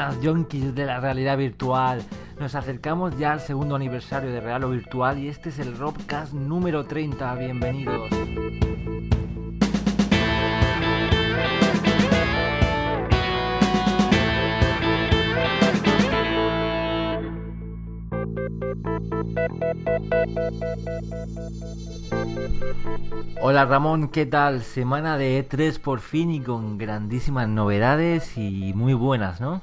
Buenas, yonkis de la realidad virtual. Nos acercamos ya al segundo aniversario de Real o Virtual y este es el Robcast número 30. Bienvenidos. Hola Ramón, ¿qué tal? Semana de E3 por fin y con grandísimas novedades y muy buenas, ¿no?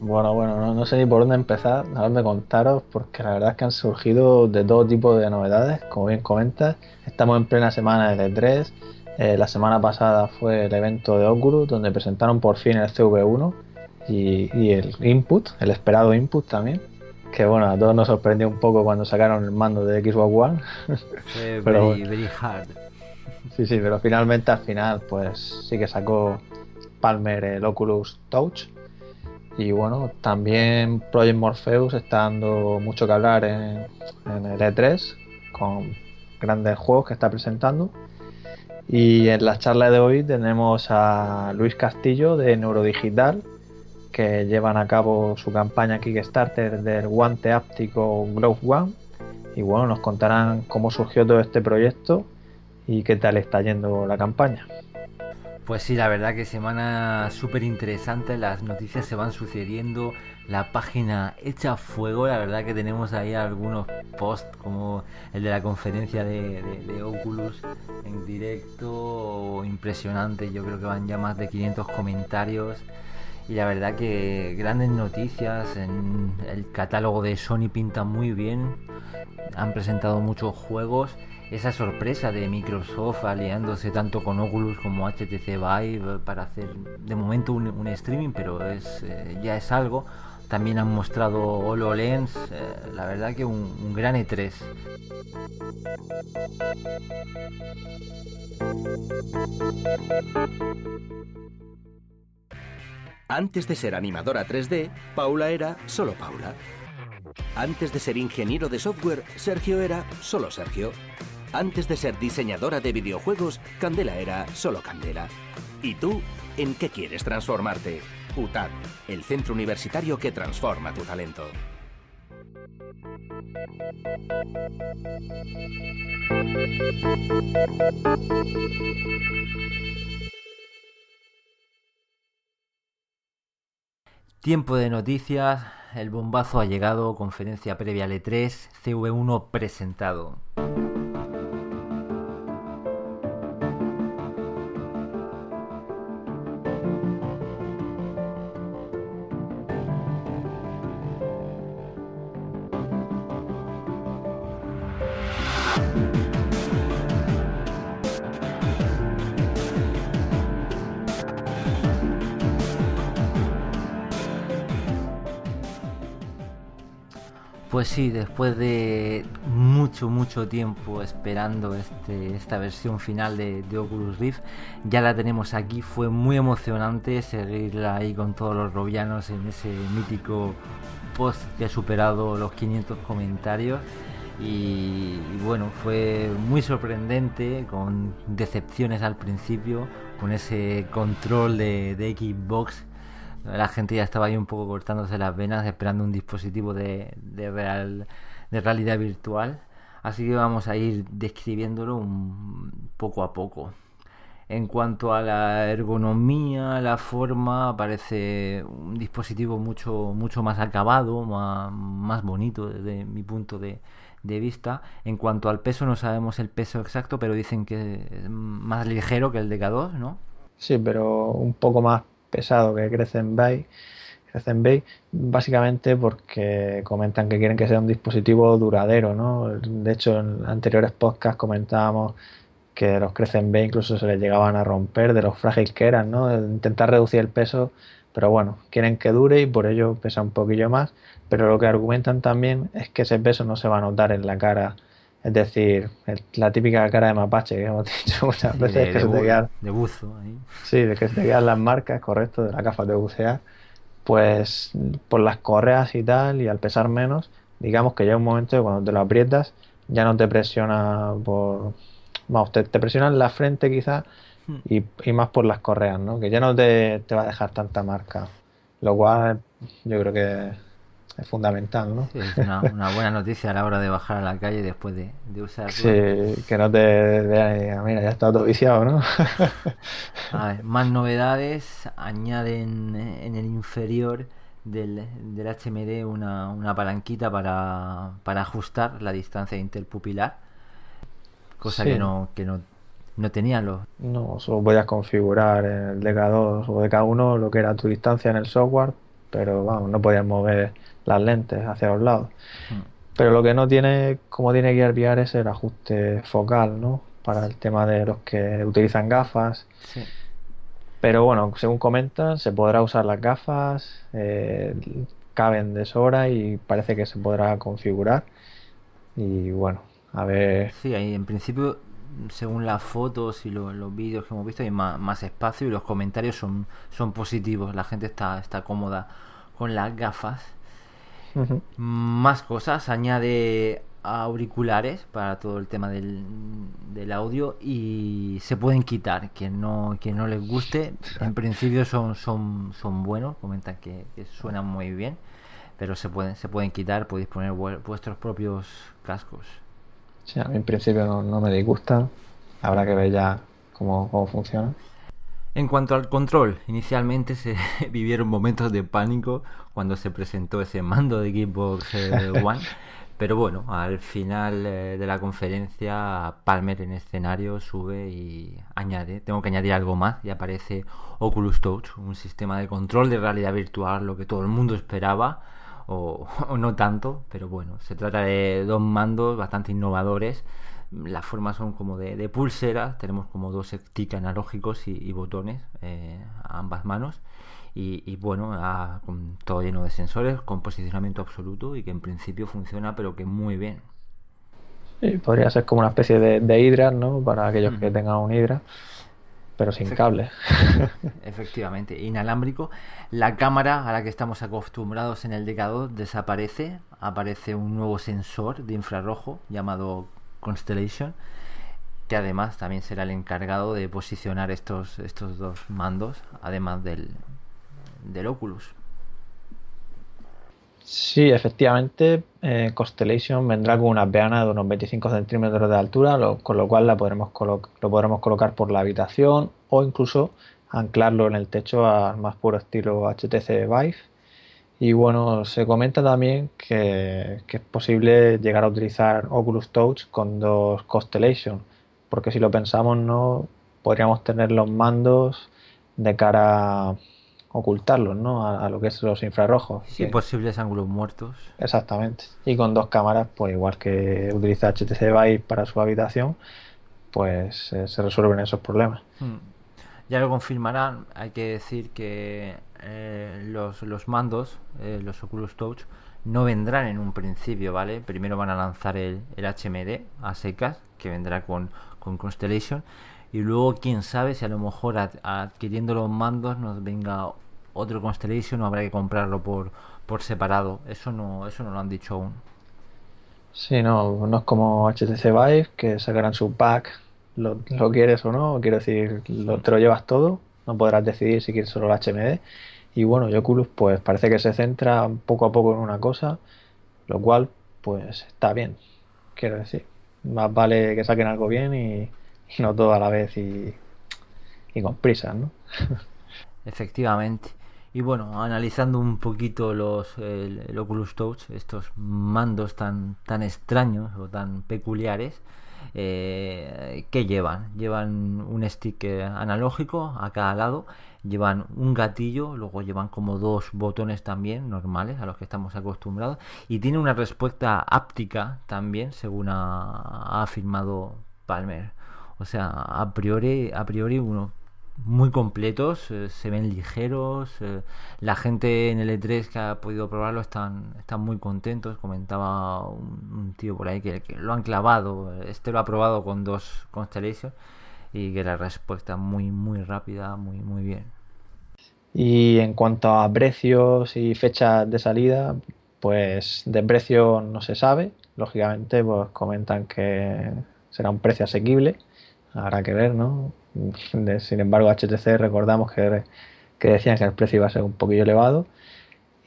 Bueno, bueno, no, sé ni por dónde empezar, a dónde contaros, porque la verdad es que han surgido de todo tipo de novedades, como bien comentas. Estamos en plena semana de E3. Eh, la semana pasada fue el evento de Oculus, donde presentaron por fin el CV1 y, y el input, el esperado input también que bueno, a todos nos sorprendió un poco cuando sacaron el mando de Xbox One. pero very, hard. Sí, sí, pero finalmente al final pues sí que sacó Palmer el Oculus Touch. Y bueno, también Project Morpheus está dando mucho que hablar en, el E3 con grandes juegos que está presentando. Y en la charla de hoy tenemos a Luis Castillo de Neurodigital, que llevan a cabo su campaña Kickstarter del guante áptico Glove One. Y bueno, nos contarán cómo surgió todo este proyecto y qué tal está yendo la campaña. Pues sí, la verdad que semana súper interesante, las noticias se van sucediendo, la página hecha fuego, la verdad que tenemos ahí algunos posts como el de la conferencia de, de Oculus en directo, impresionante, yo creo que van ya más de 500 comentarios y la verdad que grandes noticias en el catálogo de Sony pinta muy bien han presentado muchos juegos esa sorpresa de Microsoft aliándose tanto con Oculus como HTC Vive para hacer de momento un, streaming pero es eh, ya es algo también han mostrado HoloLens eh, la verdad que un, un gran E3 Antes de ser animadora 3D, Paula era solo Paula. Antes de ser ingeniero de software, Sergio era solo Sergio. Antes de ser diseñadora de videojuegos, Candela era solo Candela. ¿Y tú, en qué quieres transformarte? UTAD, el centro universitario que transforma tu talento. Tiempo de noticias, el bombazo ha llegado, conferencia previa al E3, CV1 presentado. Pues sí, después de mucho, mucho tiempo esperando este, esta versión final de, Oculus Rift, ya la tenemos aquí. Fue muy emocionante seguirla ahí con todos los robianos en ese mítico post que ha superado los 500 comentarios. Y, bueno, fue muy sorprendente, con decepciones al principio, con ese control de, de Xbox la gente ya estaba ahí un poco cortándose las venas esperando un dispositivo de, real, de realidad virtual. Así que vamos a ir describiéndolo un poco a poco. En cuanto a la ergonomía, la forma, parece un dispositivo mucho, mucho más acabado, más, más bonito desde mi punto de, de, vista. En cuanto al peso, no sabemos el peso exacto, pero dicen que es más ligero que el de K2, ¿no? Sí, pero un poco más pesado que Crescent Bay, Crescent Bay, básicamente porque comentan que quieren que sea un dispositivo duradero, ¿no? De hecho, en anteriores podcasts comentábamos que los Crescent Bay incluso se les llegaban a romper de los frágiles que eran, ¿no? Intentar reducir el peso, pero bueno, quieren que dure y por ello pesa un poquillo más, pero lo que argumentan también es que ese peso no se va a notar en la cara es decir, la típica cara de mapache que hemos dicho muchas veces. De, que de, quedan, de buzo. Ahí. Sí, de que se te quedan las marcas, correcto, de la gafas de bucear. Pues por las correas y tal, y al pesar menos, digamos que llega un momento que cuando te lo aprietas, ya no te presiona por. Vamos, te, te presiona en la frente quizás y, y, más por las correas, ¿no? Que ya no te, te va a dejar tanta marca. lo cual yo creo que es fundamental, ¿no? es una, buena noticia a la hora de bajar a la calle después de, de usar. Sí, que no te veas, mira, ya está todo viciado, ¿no? a ver, más novedades, añaden en el inferior del, del HMD una, una palanquita para, para, ajustar la distancia interpupilar, cosa que no que no, no tenían los... No, solo podías configurar en el DK2 o DK1 lo que era tu distancia en el software, pero vamos, no podías mover las lentes hacia los lados. Hmm. Pero lo que no tiene, como tiene Gear VR, es el ajuste focal, ¿no? Para el tema de los que utilizan gafas. Pero bueno, según comentan, se podrá usar las gafas, eh, caben de sobra y parece que se podrá configurar. Y bueno, a ver. Sí, ahí en principio, según las fotos y los vídeos que hemos visto, hay más, espacio y los comentarios son, son positivos. La gente está, está cómoda con las gafas. Más cosas, añade auriculares para todo el tema del, del, audio y se pueden quitar quien no quien no les guste en principio son son son buenos comentan que, suenan muy bien pero se pueden se pueden quitar podéis poner vuestros propios cascos a mí en principio no, no me disgusta. Habrá que ver ya cómo, cómo funciona. En cuanto al control, inicialmente se vivieron momentos de pánico cuando se presentó ese mando de Xbox eh, One, pero bueno, al final eh, de la conferencia Palmer en escenario sube y añade, tengo que añadir algo más y aparece Oculus Touch, un sistema de control de realidad virtual, lo que todo el mundo esperaba. O, o no tanto, pero bueno, se trata de dos mandos bastante innovadores las formas son como de, pulsera, tenemos como dos stick analógicos y, botones eh, a ambas manos. Y, bueno, con todo lleno de sensores, con posicionamiento absoluto y que en principio funciona, pero que muy bien. podría ser como una especie de, de hidra, ¿no? Para aquellos que tengan un hidra, pero sin cable. Efectivamente, inalámbrico. La cámara a la que estamos acostumbrados en el decador desaparece, aparece un nuevo sensor de infrarrojo llamado Constellation, que además también será el encargado de posicionar estos, estos dos mandos, además del, del Oculus. Sí, efectivamente, eh, Constellation vendrá con una peana de unos 25 centímetros de altura, con lo cual la podremos lo podremos colocar por la habitación o incluso anclarlo en el techo al más puro estilo HTC Vive. Y bueno, se comenta también que, es posible llegar a utilizar Oculus Touch con dos Constellation, porque si lo pensamos, no podríamos tener los mandos de cara ocultarlos, ¿no? A, lo que es los infrarrojos. Sí, posibles ángulos muertos. Exactamente. Y con dos cámaras, pues igual que utiliza HTC Vive para su habitación, pues eh, se resuelven esos problemas. Hmm. Ya lo confirmarán, hay que decir que eh, los, los, mandos, eh, los Oculus Touch, no vendrán en un principio, ¿vale? Primero van a lanzar el, el HMD a secas, que vendrá con, con, Constellation, y luego quién sabe si a lo mejor adquiriendo los mandos nos venga otro Constellation o habrá que comprarlo por, por separado. Eso no, eso no lo han dicho aún. Sí, no, no es como HTC Vive, que sacarán su pack, lo, lo quieres o no, quiero decir, te lo llevas todo, no podrás decidir si quieres solo el HMD y bueno, Oculus pues parece que se centra poco a poco en una cosa, lo cual pues está bien, quiero decir. Más vale que saquen algo bien y, no todo a la vez y, con prisas, ¿no? Efectivamente. Y bueno, analizando un poquito los el, Oculus Touch, estos mandos tan, tan extraños o tan peculiares, eh, ¿qué llevan? Llevan un stick analógico a cada lado llevan un gatillo, luego llevan como dos botones también normales a los que estamos acostumbrados y tiene una respuesta áptica también según ha, afirmado Palmer. O sea, a priori, a priori uno muy completos, eh, se ven ligeros, eh, la gente en el E3 que ha podido probarlo están, están muy contentos, comentaba un, tío por ahí que, lo han clavado, este lo ha probado con dos Constellations y que la respuesta muy muy rápida, muy muy bien. Y en cuanto a precios y fechas de salida, pues de precio no se sabe. Lógicamente, pues comentan que será un precio asequible. Habrá que ver, ¿no? sin embargo, HTC recordamos que que decían que el precio iba a ser un poquillo elevado.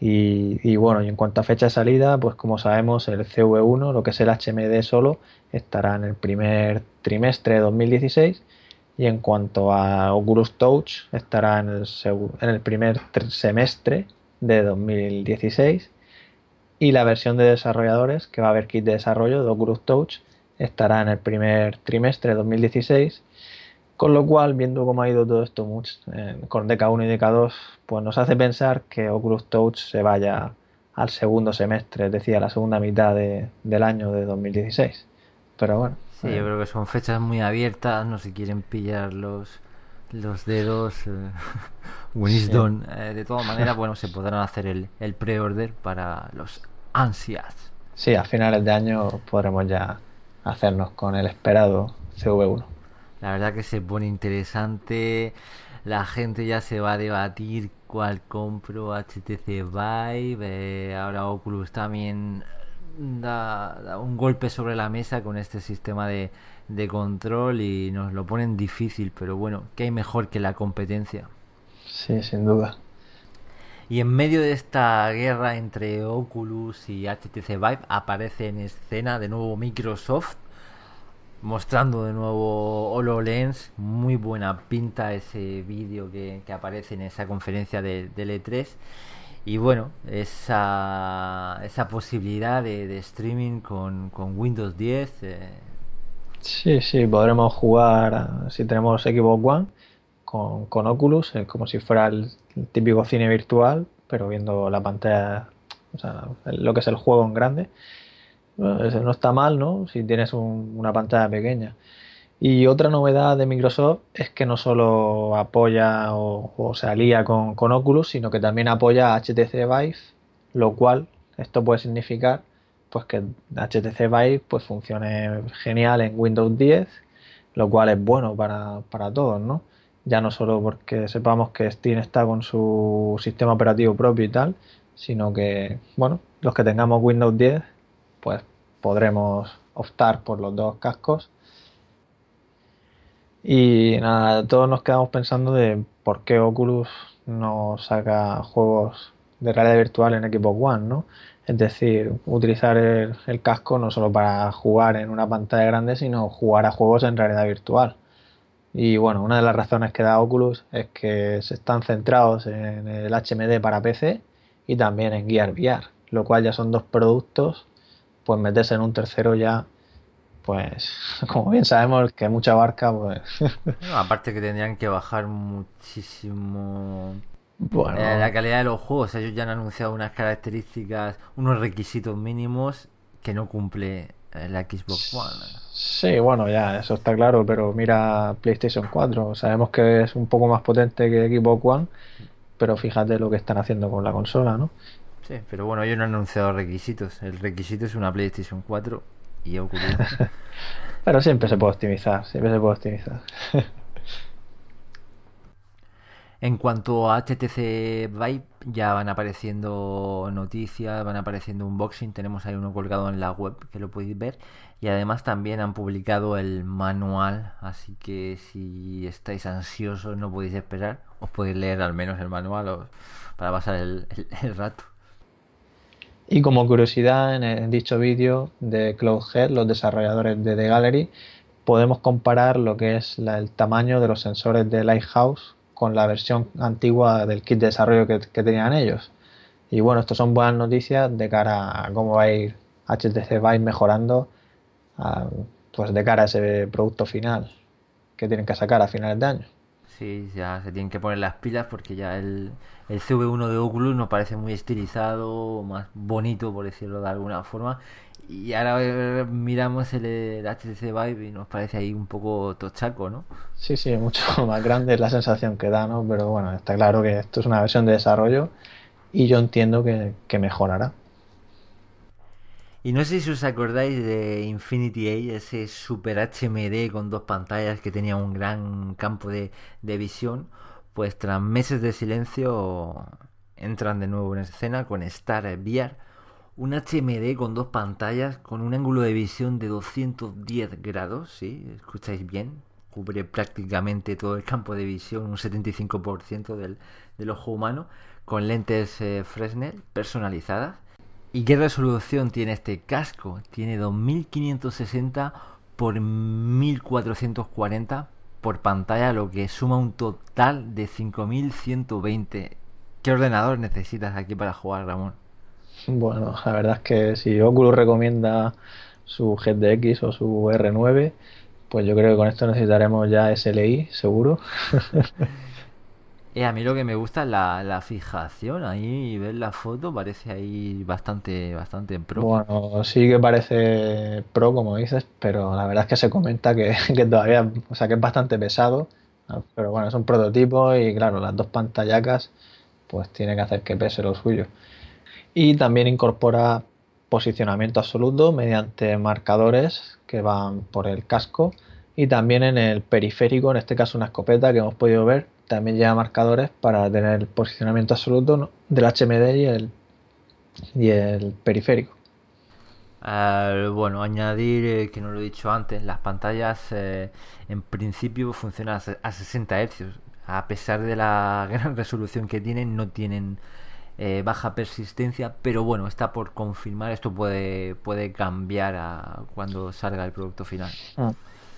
Y, bueno, y en cuanto a fecha de salida, pues como sabemos, el CV1, lo que es el HMD solo, estará en el primer trimestre de 2016. Y en cuanto a Oculus Touch, estará en el, en el primer semestre de 2016. Y la versión de desarrolladores, que va a haber kit de desarrollo de Oculus Touch, estará en el primer trimestre de 2016 con lo cual, viendo cómo ha ido todo esto con DK1 y DK2, pues nos hace pensar que Oculus Touch se vaya al segundo semestre, es decir, a la segunda mitad del año de 2016. Pero bueno. Sí, yo eh, creo que son fechas muy abiertas, no se quieren pillar los, los dedos. Eh, Winston, eh, de todas maneras, bueno, se podrán hacer el, el pre-order para los ansias. Sí, a finales de año podremos ya hacernos con el esperado CV1. La verdad que se pone interesante. La gente ya se va a debatir cuál compro HTC Vive. Eh, ahora Oculus también da, un golpe sobre la mesa con este sistema de, de control y nos lo ponen difícil. Pero bueno, ¿qué hay mejor que la competencia? Sí, sin duda. Y en medio de esta guerra entre Oculus y HTC Vive aparece en escena de nuevo Microsoft mostrando de nuevo HoloLens. Muy buena pinta ese vídeo que, aparece en esa conferencia de, E3. Y bueno, esa, esa posibilidad de, streaming con, Windows 10. Eh. Sí, sí, podremos jugar si tenemos Xbox One con, con Oculus, eh, como si fuera el, típico cine virtual, pero viendo la pantalla, o sea, lo que es el juego en grande no está mal, ¿no? Si tienes una pantalla pequeña. Y otra novedad de Microsoft es que no solo apoya o, se alía con, Oculus, sino que también apoya a HTC Vive, lo cual esto puede significar pues que HTC Vive pues funcione genial en Windows 10, lo cual es bueno para, para todos, ¿no? Ya no solo porque sepamos que Steam está con su sistema operativo propio y tal, sino que, bueno, los que tengamos Windows 10 pues podremos optar por los dos cascos. Y nada, todos nos quedamos pensando de por qué Oculus no saca juegos de realidad virtual en Xbox One, ¿no? Es decir, utilizar el, el, casco no solo para jugar en una pantalla grande, sino jugar a juegos en realidad virtual. Y bueno, una de las razones que da Oculus es que se están centrados en el HMD para PC y también en Gear VR, lo cual ya son dos productos pues meterse en un tercero ya, pues como bien sabemos que mucha barca, pues... aparte que tendrían que bajar muchísimo bueno. Eh, la calidad de los juegos. Ellos ya han anunciado unas características, unos requisitos mínimos que no cumple la Xbox One. Sí, bueno, ya, eso está claro, pero mira PlayStation 4. Sabemos que es un poco más potente que Xbox One, pero fíjate lo que están haciendo con la consola, ¿no? Sí, pero bueno, ellos no han anunciado requisitos. El requisito es una PlayStation 4 y ocurrido. pero siempre se puede optimizar, siempre se puede optimizar. en cuanto a HTC Vive, ya van apareciendo noticias, van apareciendo unboxing. Tenemos ahí uno colgado en la web que lo podéis ver. Y además también han publicado el manual. Así que si estáis ansiosos, no podéis esperar. Os podéis leer al menos el manual para pasar el rato. Y como curiosidad, en, dicho vídeo de Cloudhead, los desarrolladores de The Gallery, podemos comparar lo que es el tamaño de los sensores de Lighthouse con la versión antigua del kit de desarrollo que, tenían ellos. Y bueno, estas son buenas noticias de cara a cómo va a ir HTC Vive mejorando pues de cara a ese producto final que tienen que sacar a finales de año. Sí, ya se tienen que poner las pilas porque ya el, el CV1 de Oculus nos parece muy estilizado, más bonito por decirlo de alguna forma. Y ahora miramos el, HTC Vive y nos parece ahí un poco tochaco, ¿no? Sí, sí, mucho más grande es la sensación que da, ¿no? Pero bueno, está claro que esto es una versión de desarrollo y yo entiendo que, mejorará. Y no sé si os acordáis de Infinity A, ese super HMD con dos pantallas que tenía un gran campo de, de visión pues tras meses de silencio entran de nuevo en escena con Star VR, un HMD con dos pantallas con un ángulo de visión de 210 grados, ¿sí? Escucháis bien, cubre prácticamente todo el campo de visión, un 75% del, ojo humano, con lentes eh, Fresnel personalizadas. ¿Y qué resolución tiene este casco? Tiene 2560 por 1440 por pantalla, lo que suma un total de 5120. ¿Qué ordenador necesitas aquí para jugar, Ramón? Bueno, la verdad es que si Oculus recomienda su GTX o su R9, pues yo creo que con esto necesitaremos ya SLI, seguro. Eh, a mí lo que me gusta es la, fijación, ahí ver la foto parece ahí bastante, bastante pro. Bueno, sí que parece pro como dices, pero la verdad es que se comenta que, que todavía, o sea que es bastante pesado, pero bueno, es un prototipo y claro, las dos pantallacas pues tiene que hacer que pese lo suyo. Y también incorpora posicionamiento absoluto mediante marcadores que van por el casco y también en el periférico, en este caso una escopeta que hemos podido ver, también lleva marcadores para tener el posicionamiento absoluto del HMD y el, y el periférico. Bueno, añadir eh, que no lo he dicho antes, las pantallas eh, en principio funcionan a 60 Hz. A pesar de la gran resolución que tienen, no tienen eh, baja persistencia, pero bueno, está por confirmar, esto puede, puede cambiar a cuando salga el producto final. Ah.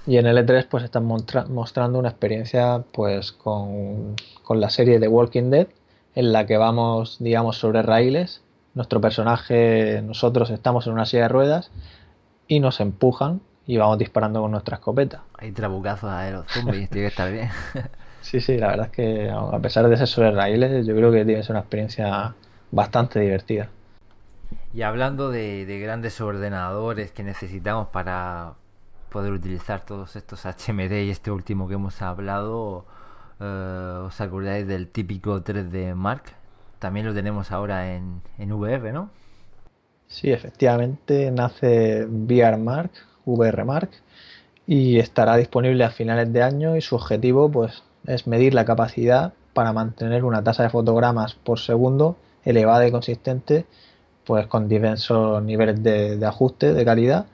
Y en el E3 pues están mostrando una experiencia pues con, con, la serie de Walking Dead en la que vamos digamos sobre raíles, nuestro personaje, nosotros estamos en una silla de ruedas y nos empujan y vamos disparando con nuestra escopeta. Hay trabucazos a los zombies, tiene que estar bien. Sí, sí, la verdad es que a pesar de ser sobre raíles, yo creo que tiene que ser una experiencia bastante divertida. Y hablando de, grandes ordenadores que necesitamos para poder utilizar todos estos HMD y este último que hemos hablado, eh, ¿os acordáis del típico 3D Mark? También lo tenemos ahora en, en VR, ¿no? Sí, efectivamente, nace VR Mark, VR Mark, y estará disponible a finales de año y su objetivo pues es medir la capacidad para mantener una tasa de fotogramas por segundo elevada y consistente, pues con diversos niveles de, ajuste de calidad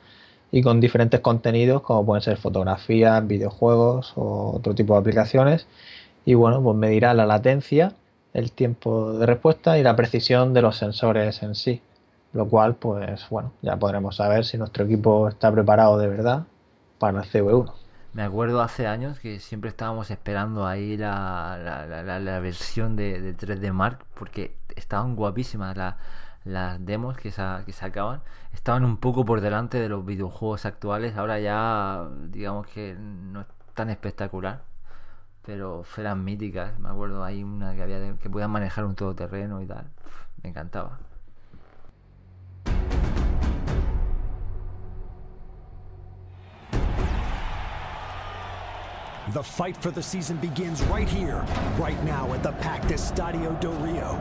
y con diferentes contenidos como pueden ser fotografías, videojuegos o otro tipo de aplicaciones. Y bueno, pues medirá la latencia, el tiempo de respuesta y la precisión de los sensores en sí. Lo cual, pues bueno, ya podremos saber si nuestro equipo está preparado de verdad para el CV1. Me acuerdo hace años que siempre estábamos esperando ahí la, la, versión de, 3D Mark porque estaban guapísimas las demos que, que sacaban. Estaban un poco por delante de los videojuegos actuales. Ahora ya digamos que no es tan espectacular. Pero eran míticas. Me acuerdo hay una que había que podían manejar un todoterreno y tal. Me encantaba. The fight for the season begins right here, right now at the Packed Estadio do Rio.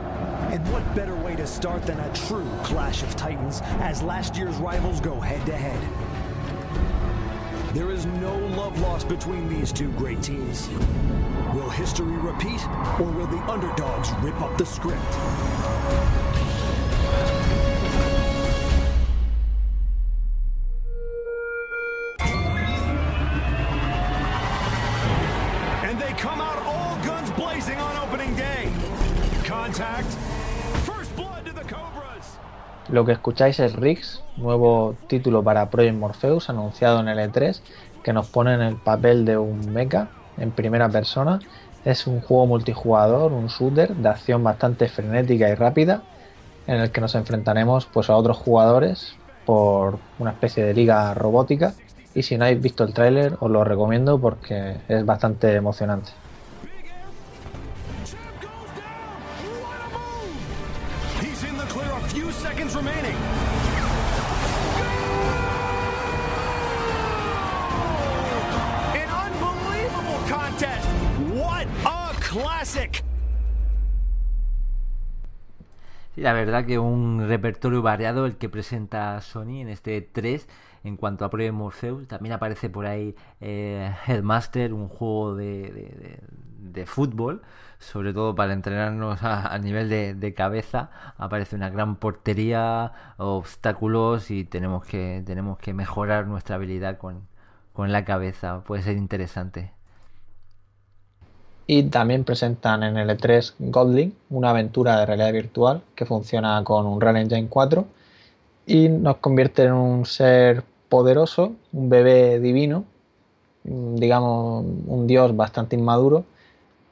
And what better way to start than a true clash of titans as last year's rivals go head to head. There is no love lost between these two great teams. Will history repeat, or will the underdogs rip up the script? Lo que escucháis es Riggs, nuevo título para Project Morpheus anunciado en el E3, que nos pone en el papel de un mecha en primera persona. Es un juego multijugador, un shooter de acción bastante frenética y rápida, en el que nos enfrentaremos pues, a otros jugadores por una especie de liga robótica. Y si no habéis visto el tráiler, os lo recomiendo porque es bastante emocionante. La verdad que un repertorio variado el que presenta Sony en este 3 en cuanto a Project Morpheus. También aparece por ahí eh, Headmaster, un juego de, de, fútbol, sobre todo para entrenarnos a, nivel de, cabeza. Aparece una gran portería, obstáculos y tenemos que, tenemos que mejorar nuestra habilidad con, con la cabeza. Puede ser interesante. Y también presentan en el E3 Godling, una aventura de realidad virtual que funciona con un Unreal Engine 4 y nos convierte en un ser poderoso, un bebé divino, digamos un dios bastante inmaduro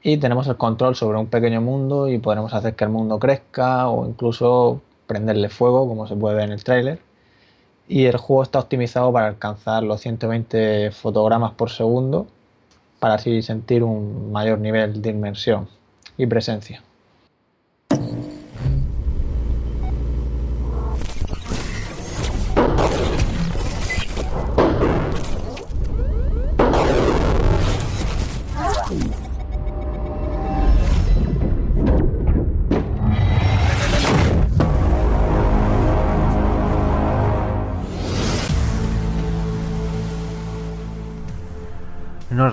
y tenemos el control sobre un pequeño mundo y podremos hacer que el mundo crezca o incluso prenderle fuego como se puede ver en el tráiler. Y el juego está optimizado para alcanzar los 120 fotogramas por segundo para así sentir un mayor nivel de inmersión y presencia.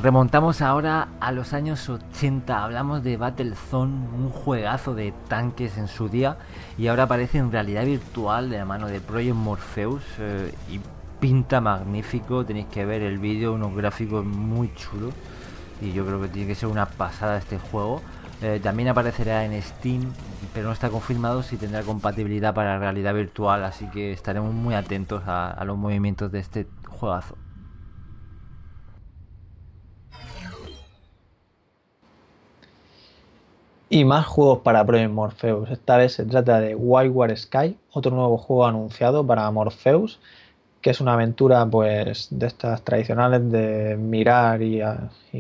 Remontamos ahora a los años 80, hablamos de Battlezone, un juegazo de tanques en su día y ahora aparece en realidad virtual de la mano de Project Morpheus eh, y pinta magnífico, tenéis que ver el vídeo, unos gráficos muy chulos y yo creo que tiene que ser una pasada este juego. Eh, también aparecerá en Steam, pero no está confirmado si tendrá compatibilidad para realidad virtual, así que estaremos muy atentos a los movimientos de este juegazo. Y más juegos para Project Morpheus. Esta vez se trata de Wildward Sky, otro nuevo juego anunciado para Morpheus, que es una aventura pues de estas tradicionales de mirar y,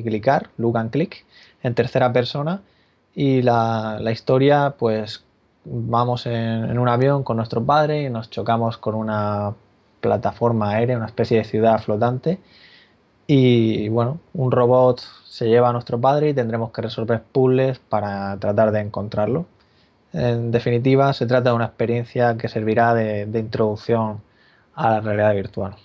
clicar, look and click, en tercera persona. Y la, historia, pues vamos en, en, un avión con nuestro padre y nos chocamos con una plataforma aérea, una especie de ciudad flotante. Y bueno, un robot se lleva a nuestro padre y tendremos que resolver puzzles para tratar de encontrarlo. En definitiva, se trata de una experiencia que servirá de, de introducción a la realidad virtual.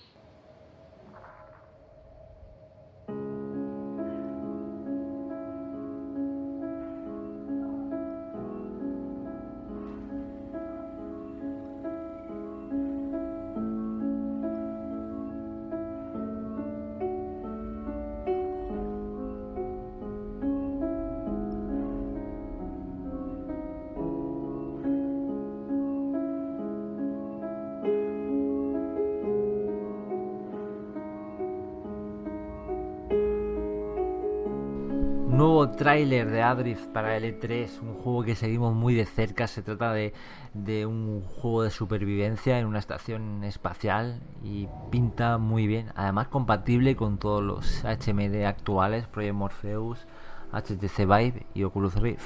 Tráiler de Adrift para L3, un juego que seguimos muy de cerca. Se trata de, de, un juego de supervivencia en una estación espacial y pinta muy bien. Además compatible con todos los HMD actuales, Project Morpheus, HTC Vive y Oculus Rift.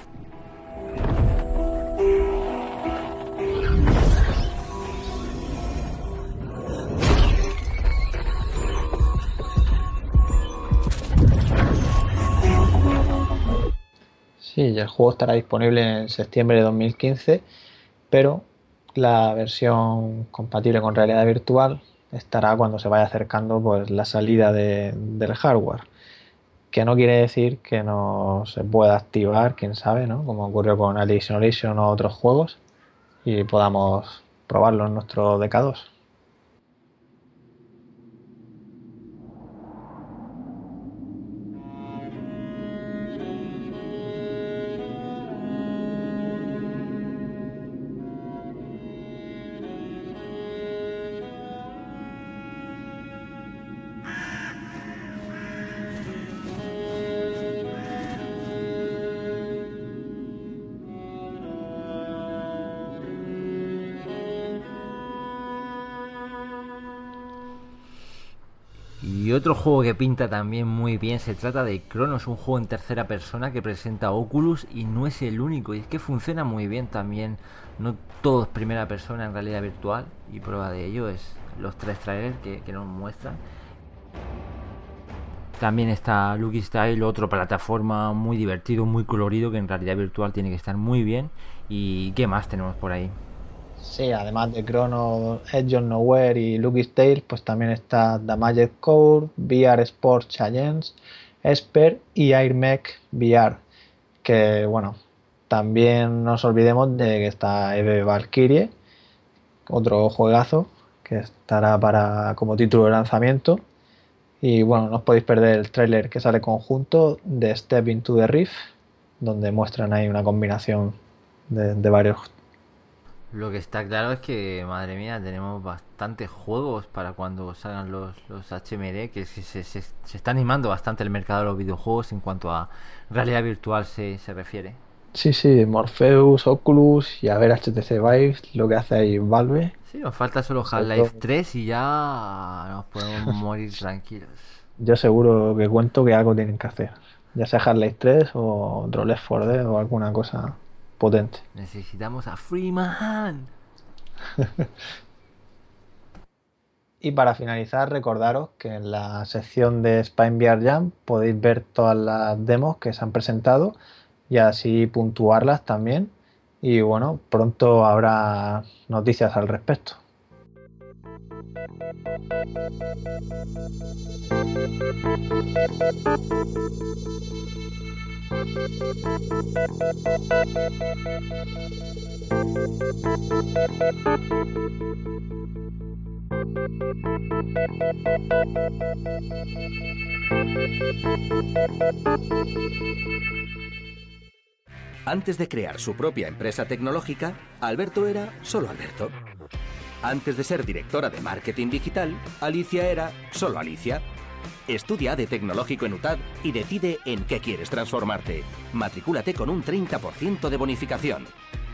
Sí, el juego estará disponible en septiembre de 2015, pero la versión compatible con realidad virtual estará cuando se vaya acercando pues, la salida del hardware. Que no quiere decir que no se pueda activar, quién sabe, ¿no? como ocurrió con Alice Isolation o otros juegos, y podamos probarlo en nuestro DK2. Otro juego que pinta también muy bien se trata de Chronos, un juego en tercera persona que presenta Oculus y no es el único. Y es que funciona muy bien también. No todo es primera persona en realidad virtual. Y prueba de ello es los tres trailers que, que nos muestran. También está Lucky Style, otro plataforma muy divertido, muy colorido, que en realidad virtual tiene que estar muy bien. ¿Y qué más tenemos por ahí? Sí, además de Chrono, Edge of Nowhere y Lucky's Tale, pues también está The Magic Core, VR Sports Challenge, Esper y AirMech VR. Que bueno, también no nos olvidemos de que está Eve Valkyrie, otro juegazo que estará para como título de lanzamiento. Y bueno, no os podéis perder el tráiler que sale conjunto de Step into the Rift, donde muestran ahí una combinación de varios lo que está claro es que, madre mía, tenemos bastantes juegos para cuando salgan los, los HMD, que se, se, se, está animando bastante el mercado de los videojuegos en cuanto a realidad virtual se, se refiere. Sí, sí, Morpheus, Oculus y a ver HTC Vive, lo que hace ahí Valve. Sí, nos falta solo Half-Life 3 y ya nos podemos morir tranquilos. Yo seguro que cuento que algo tienen que hacer. Ya sea Half-Life 3 o otro Left 4 Dead o alguna cosa potente. Necesitamos a Freeman. y para finalizar, recordaros que en la sección de Spine VR Jam podéis ver todas las demos que se han presentado y así puntuarlas también. Y bueno, pronto habrá noticias al respecto. Antes de crear su propia empresa tecnológica, Alberto era solo Alberto. Antes de ser directora de marketing digital, Alicia era solo Alicia. Estudia de tecnológico en UTAD y decide en qué quieres transformarte. Matricúlate con un 30% de bonificación.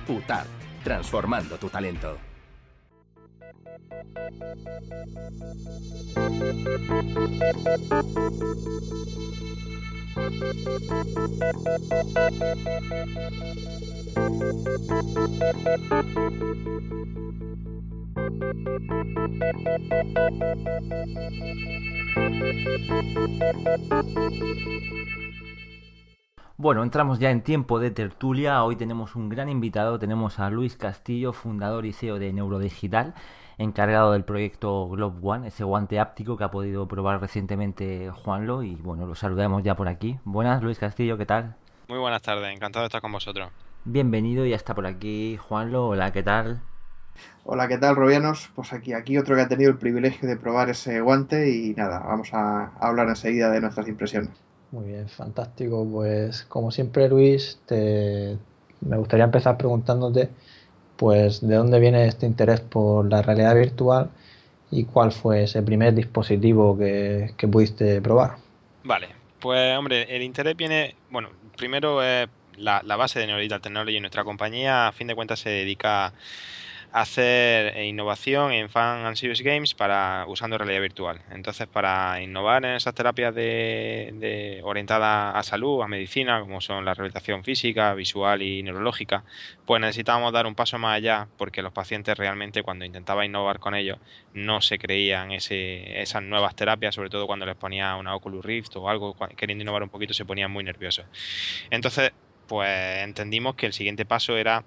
UTAD, transformando tu talento. Bueno, entramos ya en tiempo de tertulia. Hoy tenemos un gran invitado. Tenemos a Luis Castillo, fundador y CEO de Neurodigital, encargado del proyecto Globe One, ese guante áptico que ha podido probar recientemente Juanlo. Y bueno, lo saludamos ya por aquí. Buenas, Luis Castillo, ¿qué tal? Muy buenas tardes, encantado de estar con vosotros. Bienvenido, ya está por aquí Juanlo. Hola, ¿qué tal? Hola, ¿qué tal, Robianos? Pues aquí, aquí otro que ha tenido el privilegio de probar ese guante y nada, vamos a hablar enseguida de nuestras impresiones. Muy bien, fantástico. Pues como siempre, Luis, te... me gustaría empezar preguntándote, pues, de dónde viene este interés por la realidad virtual y cuál fue ese primer dispositivo que, que pudiste probar. Vale, pues hombre, el interés viene, bueno, primero es la, la base de Neurodigital Technology. Nuestra compañía, a fin de cuentas, se dedica a hacer innovación en Fan and Serious Games para usando realidad virtual. Entonces, para innovar en esas terapias de, de orientadas a salud, a medicina, como son la rehabilitación física, visual y neurológica, pues necesitábamos dar un paso más allá porque los pacientes realmente cuando intentaba innovar con ellos no se creían ese, esas nuevas terapias, sobre todo cuando les ponía una Oculus Rift o algo, queriendo innovar un poquito se ponían muy nerviosos. Entonces, pues entendimos que el siguiente paso era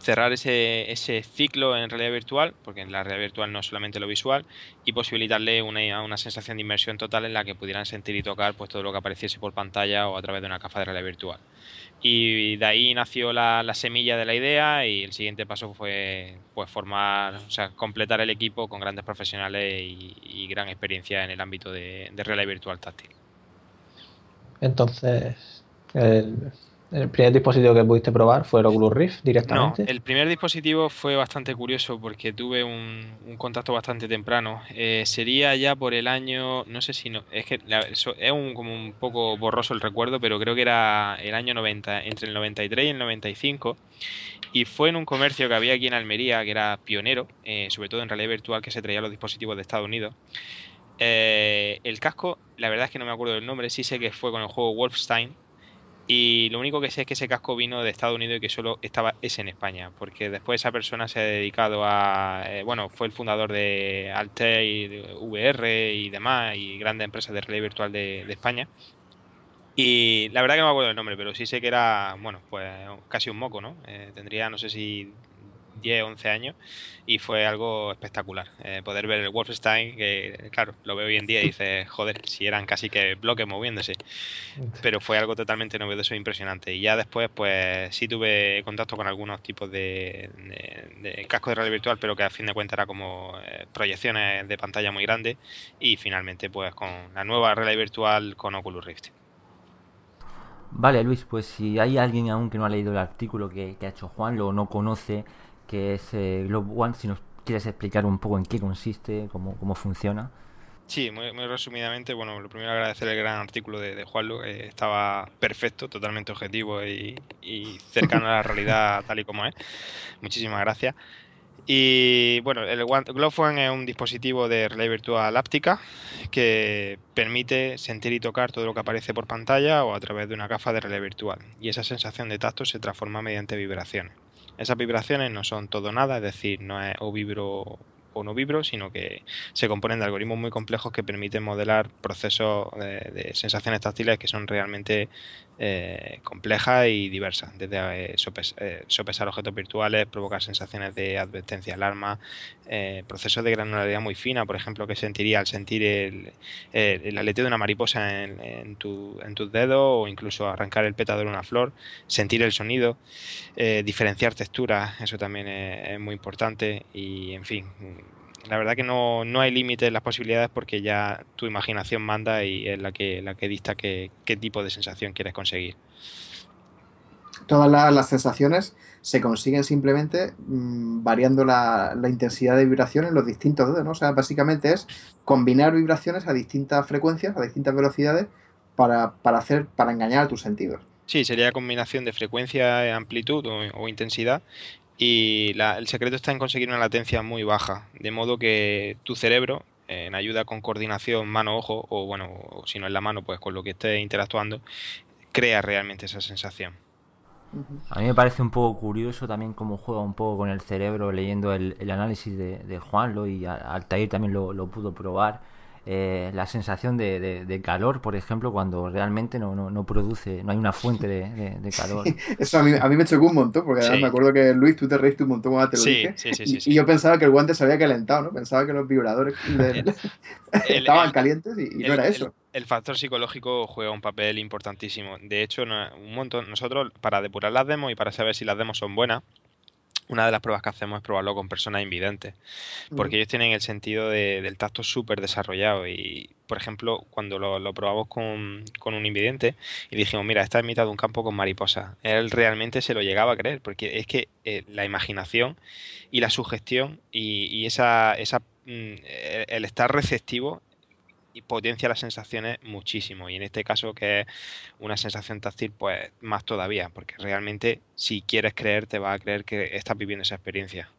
cerrar ese, ese ciclo en realidad virtual, porque en la realidad virtual no es solamente lo visual, y posibilitarle una, una sensación de inmersión total en la que pudieran sentir y tocar pues, todo lo que apareciese por pantalla o a través de una caja de realidad virtual. Y de ahí nació la, la, semilla de la idea y el siguiente paso fue pues formar, o sea, completar el equipo con grandes profesionales y, gran experiencia en el ámbito de, de realidad virtual táctil. Entonces, el, ¿El primer dispositivo que pudiste probar fue el Oculus Rift directamente? No, el primer dispositivo fue bastante curioso porque tuve un, contacto bastante temprano. Eh, sería ya por el año, no sé si no, es que eso, es un, como un poco borroso el recuerdo, pero creo que era el año 90, entre el 93 y el 95. Y fue en un comercio que había aquí en Almería, que era pionero, eh, sobre todo en realidad virtual, que se traía los dispositivos de Estados Unidos. Eh, el casco, la verdad es que no me acuerdo del nombre, sí sé que fue con el juego Wolfenstein y lo único que sé es que ese casco vino de Estados Unidos y que solo estaba ese en España, porque después esa persona se ha dedicado a, eh, bueno, fue el fundador de Altair, VR y demás, y grandes empresas de realidad virtual de, de, España. Y la verdad que no me acuerdo el nombre, pero sí sé que era, bueno, pues casi un moco, ¿no? Eh, tendría, no sé si 10, 11 años y fue algo espectacular. Eh, poder ver el Wolfenstein, que claro, lo veo hoy en día y dices, joder, si eran casi que bloques moviéndose. Pero fue algo totalmente novedoso e impresionante. Y ya después, pues sí tuve contacto con algunos tipos de, de, cascos de realidad virtual, pero que a fin de cuentas era como eh, proyecciones de pantalla muy grandes. Y finalmente, pues con la nueva realidad virtual con Oculus Rift. Vale, Luis, pues si hay alguien aún que no ha leído el artículo que, que ha hecho Juan, lo no conoce, que es eh, Globe One, si nos quieres explicar un poco en qué consiste, cómo, cómo funciona. Sí, muy, resumidamente, bueno, lo primero agradecer el gran artículo de, de Juanlo, eh, estaba perfecto, totalmente objetivo y, cercano a la realidad tal y como es. Muchísimas gracias. Y bueno, el Glove One es un dispositivo de realidad virtual áptica que permite sentir y tocar todo lo que aparece por pantalla o a través de una gafa de realidad virtual. Y esa sensación de tacto se transforma mediante vibraciones. Esas vibraciones no son todo nada, es decir, no es o vibro o no vibro, sino que se componen de algoritmos muy complejos que permiten modelar procesos de, sensaciones táctiles que son realmente eh, complejas y diversas, desde eh, eh, sopesar objetos virtuales, provocar sensaciones de advertencia, alarma, procesos de granularidad muy fina, por ejemplo, que sentiría al sentir el, el aleteo de una mariposa en, tu, en, tus dedos o incluso arrancar el pétalo de una flor, sentir el sonido, diferenciar texturas, eso también es muy importante y, en fin, la verdad que no, no hay límite en las posibilidades porque ya tu imaginación manda y es la que, la que dicta qué, qué tipo de sensación quieres conseguir. Todas las, sensaciones se consiguen simplemente mm, variando la, la, intensidad de vibración en los distintos dedos, ¿no? O sea, básicamente es combinar vibraciones a distintas frecuencias, a distintas velocidades para, para hacer, para engañar a tus sentidos. Sí, sería combinación de frecuencia, amplitud o, o intensidad y el secreto está en conseguir una latencia muy baja, de modo que tu cerebro, en ayuda con coordinación mano-ojo, o bueno, si no en la mano, pues con lo que esté interactuando, crea realmente esa sensación. A mí me parece un poco curioso también cómo juega un poco con el cerebro leyendo el, análisis de, de Juanlo y Altair también lo, lo pudo probar eh, la sensación de, calor, por ejemplo, cuando realmente no, no, produce, no hay una fuente de, calor. eso a mí, a mí, me chocó un montón, porque me acuerdo que Luis, tú te reíste un montón cuando te lo dije. Y, yo pensaba que el guante se había calentado, ¿no? Pensaba que los vibradores estaban calientes y, no era eso. El, factor psicológico juega un papel importantísimo. De hecho, un montón, nosotros para depurar las demos y para saber si las demos son buenas, una de las pruebas que hacemos es probarlo con personas invidentes, porque ellos tienen el sentido del tacto súper desarrollado y, por ejemplo, cuando lo, probamos con, un invidente y dijimos, mira, está en mitad de un campo con mariposas, él realmente se lo llegaba a creer, porque es que eh, la imaginación y la sugestión y, esa, esa mm, el estar receptivo y potencia las sensaciones muchísimo. Y en este caso, que es una sensación táctil, pues más todavía, porque realmente si quieres creer, te vas a creer que estás viviendo esa experiencia.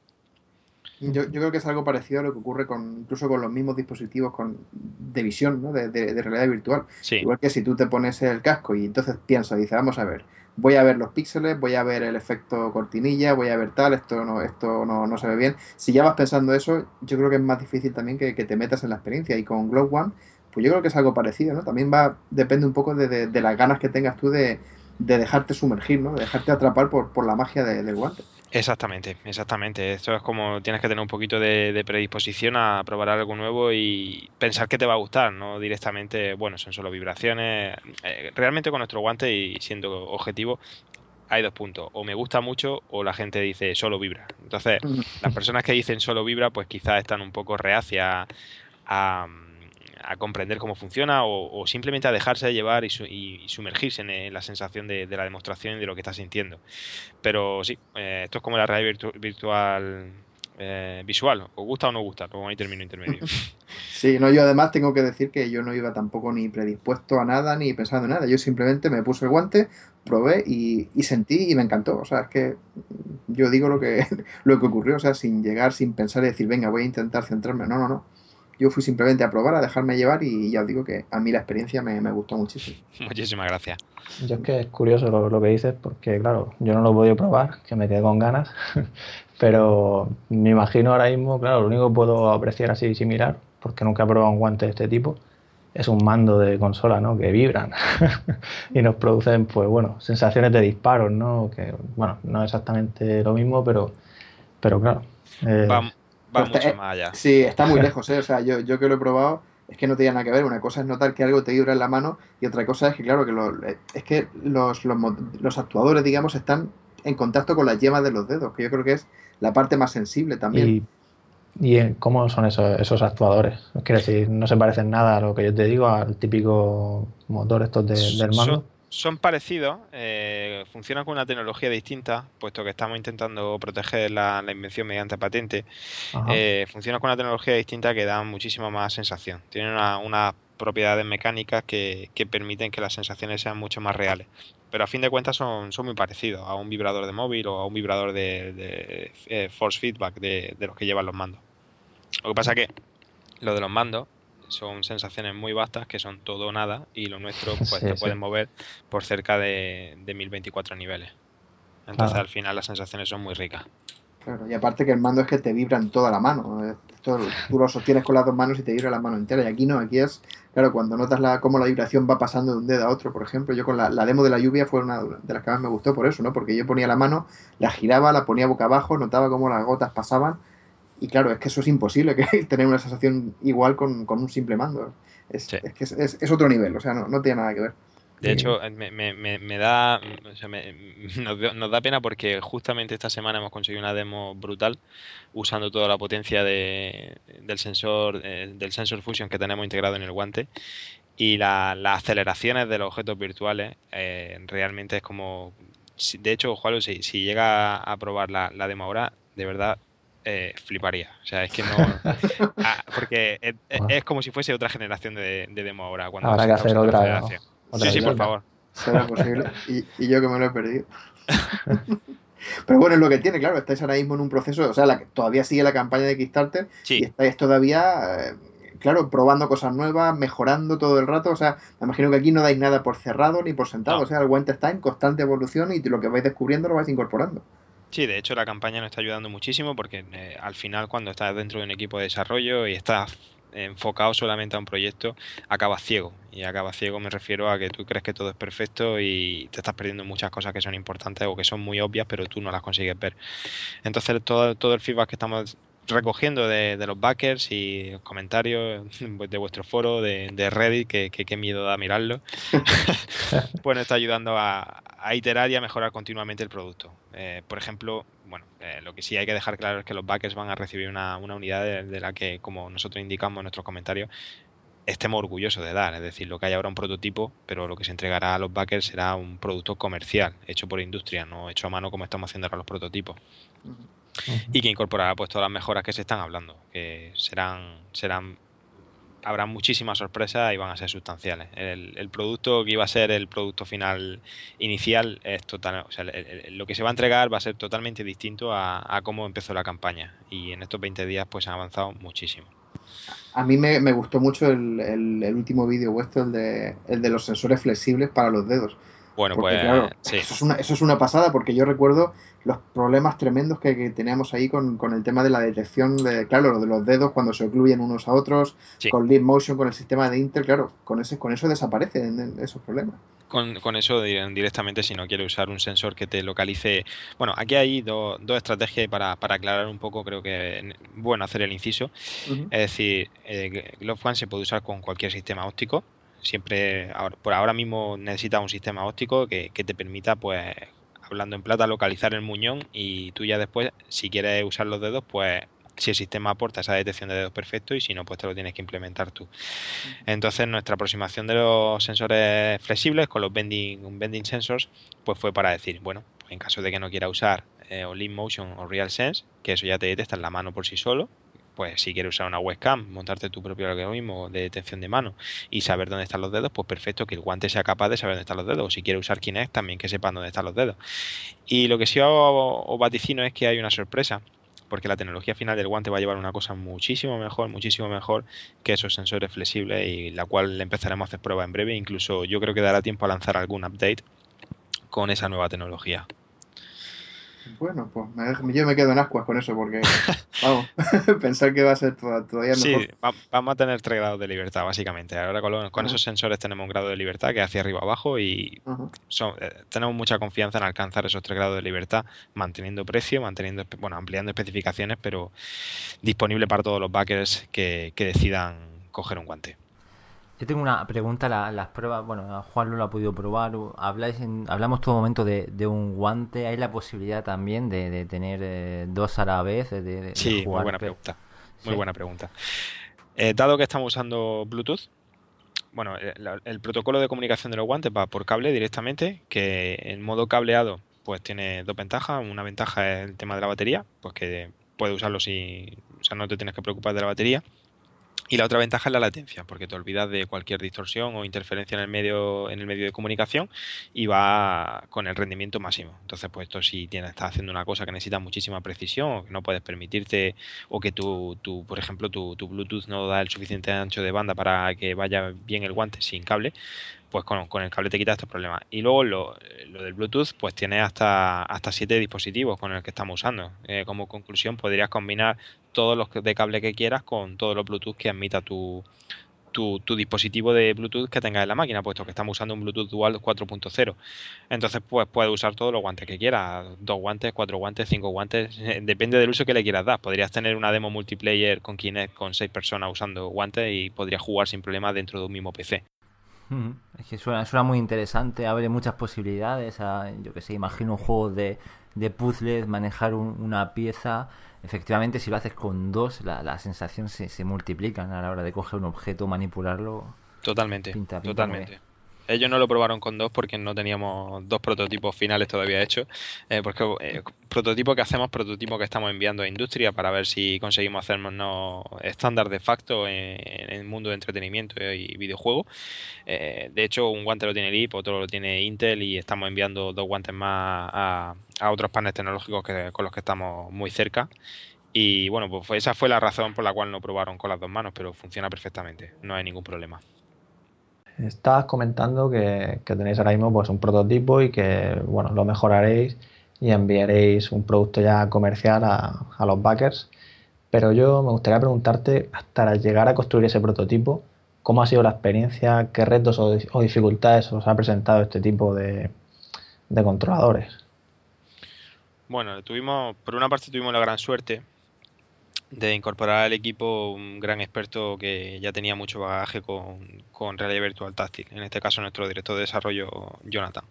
Yo, yo, creo que es algo parecido a lo que ocurre con incluso con los mismos dispositivos con, de visión, ¿no? de, de, realidad virtual. Igual que si tú te pones el casco y entonces piensas, dices, vamos a ver, voy a ver los píxeles, voy a ver el efecto cortinilla, voy a ver tal, esto no, esto no, no se ve bien. Si ya vas pensando eso, yo creo que es más difícil también que, te metas en la experiencia. Y con Glow One, pues yo creo que es algo parecido, ¿no? También va, depende un poco de, de, las ganas que tengas tú de, de, dejarte sumergir, ¿no? De dejarte atrapar por, por la magia del guante. Exactamente, exactamente. Esto es como tienes que tener un poquito de, predisposición a probar algo nuevo y pensar que te va a gustar, no directamente, bueno, son solo vibraciones. Eh, realmente con nuestro guante y siendo objetivo, hay dos puntos. O me gusta mucho o la gente dice solo vibra. Entonces, las personas que dicen solo vibra, pues quizás están un poco reacias a a comprender cómo funciona o, simplemente a dejarse llevar y, sumergirse en, la sensación de, la demostración y de lo que está sintiendo. Pero sí, eh, esto es como la realidad virtual eh, visual, o gusta o no gusta, luego hay término intermedio. Sí, no, yo además tengo que decir que yo no iba tampoco ni predispuesto a nada ni pensando en nada. Yo simplemente me puse el guante, probé y, sentí y me encantó. O sea, es que yo digo lo que, lo que ocurrió, o sea, sin llegar, sin pensar y decir, venga, voy a intentar centrarme. No, no, no. Yo fui simplemente a probar, a dejarme llevar y ya os digo que a mí la experiencia me, gustó muchísimo. Muchísimas gracias. Yo es que es curioso lo, que dices porque, claro, yo no lo he podido probar, que me quedé con ganas, pero me imagino ahora mismo, claro, lo único que puedo apreciar así similar, porque nunca he probado un guante de este tipo, es un mando de consola, ¿no? Que vibran y nos producen, pues bueno, sensaciones de disparos, ¿no? Que, bueno, no exactamente lo mismo, pero pero claro. Eh, va, mucho más allá. Sí, está muy lejos, ¿eh? O sea, yo, yo que lo he probado, es que no tiene nada que ver. Una cosa es notar que algo te vibra en la mano y otra cosa es que, claro, que lo, es que los, los, los, actuadores, digamos, están en contacto con las yemas de los dedos, que yo creo que es la parte más sensible también. ¿Y, y cómo son esos, esos actuadores? Quiero decir, no se parecen nada a lo que yo te digo, al típico motor estos de, del mando son parecidos, eh, funcionan con una tecnología distinta, puesto que estamos intentando proteger la, invención mediante patente. Eh, funcionan con una tecnología distinta que da muchísima más sensación. Tienen unas propiedades mecánicas que, permiten que las sensaciones sean mucho más reales. Pero a fin de cuentas son, son muy parecidos a un vibrador de móvil o a un vibrador de, eh, force feedback de, de los que llevan los mandos. Lo que pasa que lo de los mandos son sensaciones muy vastas que son todo o nada y lo nuestro pues te pueden mover por cerca de, de 1024 niveles. Entonces al final las sensaciones son muy ricas. Claro, y aparte que el mando es que te vibra en toda la mano. tú lo sostienes con las dos manos y te vibra la mano entera. Y aquí no, aquí es, claro, cuando notas la, cómo la vibración va pasando de un dedo a otro, por ejemplo. Yo con la, la, demo de la lluvia fue una de las que más me gustó por eso, ¿no? Porque yo ponía la mano, la giraba, la ponía boca abajo, notaba cómo las gotas pasaban y claro, es que eso es imposible, que tener una sensación igual con, un simple mando. Es, que es, otro nivel, o sea, no, tiene nada que ver. De hecho, me, me, da. nos, da pena porque justamente esta semana hemos conseguido una demo brutal usando toda la potencia de, del sensor eh, del sensor fusion que tenemos integrado en el guante y las aceleraciones de los objetos virtuales eh, realmente es como. De hecho, Juan, si, si llega a probar la, la demo ahora, de verdad eh, fliparía. O sea, es que no. Ah, porque es, como si fuese otra generación de, demo ahora. Cuando Habrá que hacer otra, Sí, sí, por favor. Será posible. Y, yo que me lo he perdido. Pero bueno, es lo que tiene, claro. Estáis ahora mismo en un proceso. O sea, la, todavía sigue la campaña de Kickstarter. Y estáis todavía. Eh, claro, probando cosas nuevas, mejorando todo el rato. O sea, me imagino que aquí no dais nada por cerrado ni por sentado. O sea, el guante está en constante evolución y lo que vais descubriendo lo vais incorporando. Sí, de hecho la campaña nos está ayudando muchísimo porque eh, al final cuando estás dentro de un equipo de desarrollo y estás enfocado solamente a un proyecto, acabas ciego. Y acabas ciego me refiero a que tú crees que todo es perfecto y te estás perdiendo muchas cosas que son importantes o que son muy obvias, pero tú no las consigues ver. Entonces todo, todo el feedback que estamos recogiendo de, los backers y los comentarios de vuestro foro, de, Reddit, que, qué miedo da mirarlo, pues nos está ayudando a, iterar y a mejorar continuamente el producto. Eh, por ejemplo, bueno, eh, lo que sí hay que dejar claro es que los backers van a recibir una, unidad de, la que, como nosotros indicamos en nuestros comentarios, estemos orgullosos de dar. Es decir, lo que hay ahora un prototipo, pero lo que se entregará a los backers será un producto comercial, hecho por industria, no hecho a mano como estamos haciendo ahora los prototipos y que incorporará pues todas las mejoras que se están hablando, que serán, serán habrá muchísimas sorpresas y van a ser sustanciales. El, producto que iba a ser el producto final inicial es total, o sea, lo que se va a entregar va a ser totalmente distinto a, cómo empezó la campaña y en estos 20 días pues han avanzado muchísimo. A mí me, gustó mucho el, el último vídeo vuestro, el de, el de los sensores flexibles para los dedos. Bueno, pues eso, es una, eso es una pasada porque yo recuerdo los problemas tremendos que, teníamos ahí con, el tema de la detección de, claro, lo de los dedos cuando se ocluyen unos a otros, con Leap Motion, con el sistema de Intel, claro, con, ese, con eso desaparecen esos problemas. Con, con, eso directamente si no quieres usar un sensor que te localice. Bueno, aquí hay dos estrategias para, para, aclarar un poco, creo que bueno hacer el inciso. Es decir, eh, Glove One se puede usar con cualquier sistema óptico, siempre, por ahora mismo necesitas un sistema óptico que, te permita, pues, hablando en plata, localizar el muñón y tú ya después, si quieres usar los dedos, pues si el sistema aporta esa detección de dedos perfecto y si no, pues te lo tienes que implementar tú. Entonces, nuestra aproximación de los sensores flexibles con los bending, bending sensors, pues fue para decir, bueno, pues en caso de que no quiera usar eh, o Lean Motion o Real Sense, que eso ya te detecta en la mano por sí solo, pues si quieres usar una webcam, montarte tu propio algoritmo de detección de mano y saber dónde están los dedos, pues perfecto, que el guante sea capaz de saber dónde están los dedos. O si quieres usar Kinect, también que sepan dónde están los dedos. Y lo que sí os vaticino es que hay una sorpresa, porque la tecnología final del guante va a llevar una cosa muchísimo mejor, muchísimo mejor que esos sensores flexibles y la cual empezaremos a hacer prueba en breve. Incluso yo creo que dará tiempo a lanzar algún update con esa nueva tecnología. Bueno, pues yo me quedo en ascuas con eso porque, vamos, pensar que va a ser todavía mejor. Sí, vamos a tener tres grados de libertad, básicamente. Ahora con, esos sensores tenemos un grado de libertad que es hacia arriba abajo y eh, tenemos mucha confianza en alcanzar esos tres grados de libertad, manteniendo precio, manteniendo, bueno, ampliando especificaciones, pero disponible para todos los backers que decidan coger un guante. Yo tengo una pregunta, las pruebas, bueno, Juan lo ha podido probar, habláis hablamos todo momento de, un guante, ¿hay la posibilidad también de, tener eh, dos a la vez? De, sí, muy buena pregunta, muy buena pregunta. Eh, dado que estamos usando Bluetooth, bueno, eh, el, protocolo de comunicación de los guantes va por cable directamente, que en modo cableado pues tiene dos ventajas, una ventaja es el tema de la batería, pues que puedes usarlo si, o sea, no te tienes que preocupar de la batería, y la otra ventaja es la latencia, porque te olvidas de cualquier distorsión o interferencia en el medio, en el medio de comunicación y va con el rendimiento máximo. Entonces, pues esto si tienes, estás haciendo una cosa que necesita muchísima precisión o que no puedes permitirte, o que tu, tu por ejemplo, tu, tu Bluetooth no da el suficiente ancho de banda para que vaya bien el guante sin cable, pues con, con, el cable te quita estos problemas. Y luego lo, lo, del Bluetooth, pues tiene hasta hasta siete dispositivos con el que estamos usando. Eh, como conclusión, podrías combinar todos los de cable que quieras con todos los Bluetooth que admita tu, tu, dispositivo de Bluetooth que tengas en la máquina, puesto que estamos usando un Bluetooth Dual 4.0. Entonces, pues puedes usar todos los guantes que quieras, dos guantes, cuatro guantes, cinco guantes, depende del uso que le quieras dar. Podrías tener una demo multiplayer con Kinect con seis personas usando guantes y podrías jugar sin problema dentro de un mismo PC. Es que suena, muy interesante, abre muchas posibilidades. yo que sé, imagino un juego de, de puzzles, manejar una pieza. Efectivamente, si lo haces con dos, la, la sensación se, se multiplican a la hora de coger un objeto, manipularlo. Totalmente, totalmente. Ellos no lo probaron con dos porque no teníamos dos prototipos finales todavía hechos. Eh, porque eh, prototipo que hacemos, prototipo que estamos enviando a industria para ver si conseguimos hacernos estándar de facto en, el mundo de entretenimiento y videojuego. Eh, de hecho, un guante lo tiene LIP, otro lo tiene Intel y estamos enviando dos guantes más a, otros paneles tecnológicos que, con los que estamos muy cerca. Y bueno, pues esa fue la razón por la cual no probaron con las dos manos, pero funciona perfectamente, no hay ningún problema. Estabas comentando que, tenéis ahora mismo pues, un prototipo y que bueno, lo mejoraréis y enviaréis un producto ya comercial a, los backers. Pero yo me gustaría preguntarte, hasta llegar a construir ese prototipo, ¿cómo ha sido la experiencia? ¿Qué retos o, dificultades os ha presentado este tipo de, de controladores? Bueno, tuvimos, por una parte tuvimos la gran suerte de incorporar al equipo un gran experto que ya tenía mucho bagaje con, con realidad virtual táctil, en este caso nuestro director de desarrollo, Jonathan.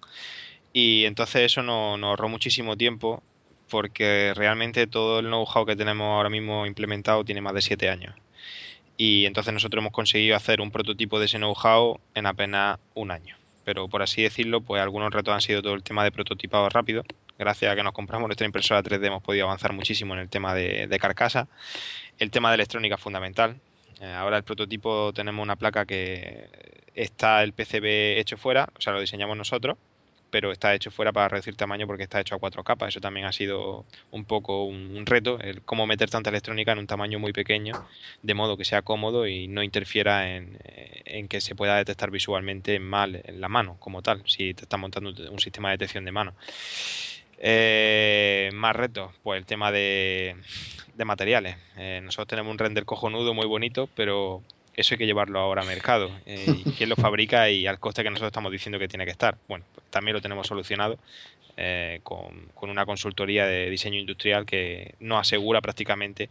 Y entonces eso nos, ahorró muchísimo tiempo porque realmente todo el know-how que tenemos ahora mismo implementado tiene más de 7 años. Y entonces nosotros hemos conseguido hacer un prototipo de ese know-how en apenas un año. Pero por así decirlo, pues algunos retos han sido todo el tema de prototipado rápido, gracias a que nos compramos nuestra impresora 3D hemos podido avanzar muchísimo en el tema de, carcasa. El tema de electrónica es fundamental. Eh, ahora el prototipo tenemos una placa que está el PCB hecho fuera, o sea, lo diseñamos nosotros, pero está hecho fuera para reducir tamaño porque está hecho a cuatro capas. Eso también ha sido un poco un, reto, el cómo meter tanta electrónica en un tamaño muy pequeño, de modo que sea cómodo y no interfiera en, en que se pueda detectar visualmente mal en la mano como tal, si te estás montando un sistema de detección de mano. Eh, más retos, pues el tema de, materiales. Eh, nosotros tenemos un render cojonudo muy bonito, pero eso hay que llevarlo ahora a mercado. Eh, y quién lo fabrica y al coste que nosotros estamos diciendo que tiene que estar. Bueno, pues también lo tenemos solucionado eh, con, una consultoría de diseño industrial que nos asegura prácticamente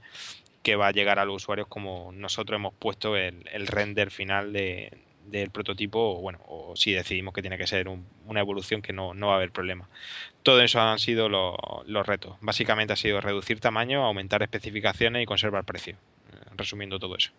que va a llegar a los usuarios como nosotros hemos puesto el, el render final de, del prototipo, o bueno, o si decidimos que tiene que ser una evolución que no, no, va a haber problema. Todo eso han sido los retos. Básicamente ha sido reducir tamaño, aumentar especificaciones y conservar precio. Eh, resumiendo todo eso.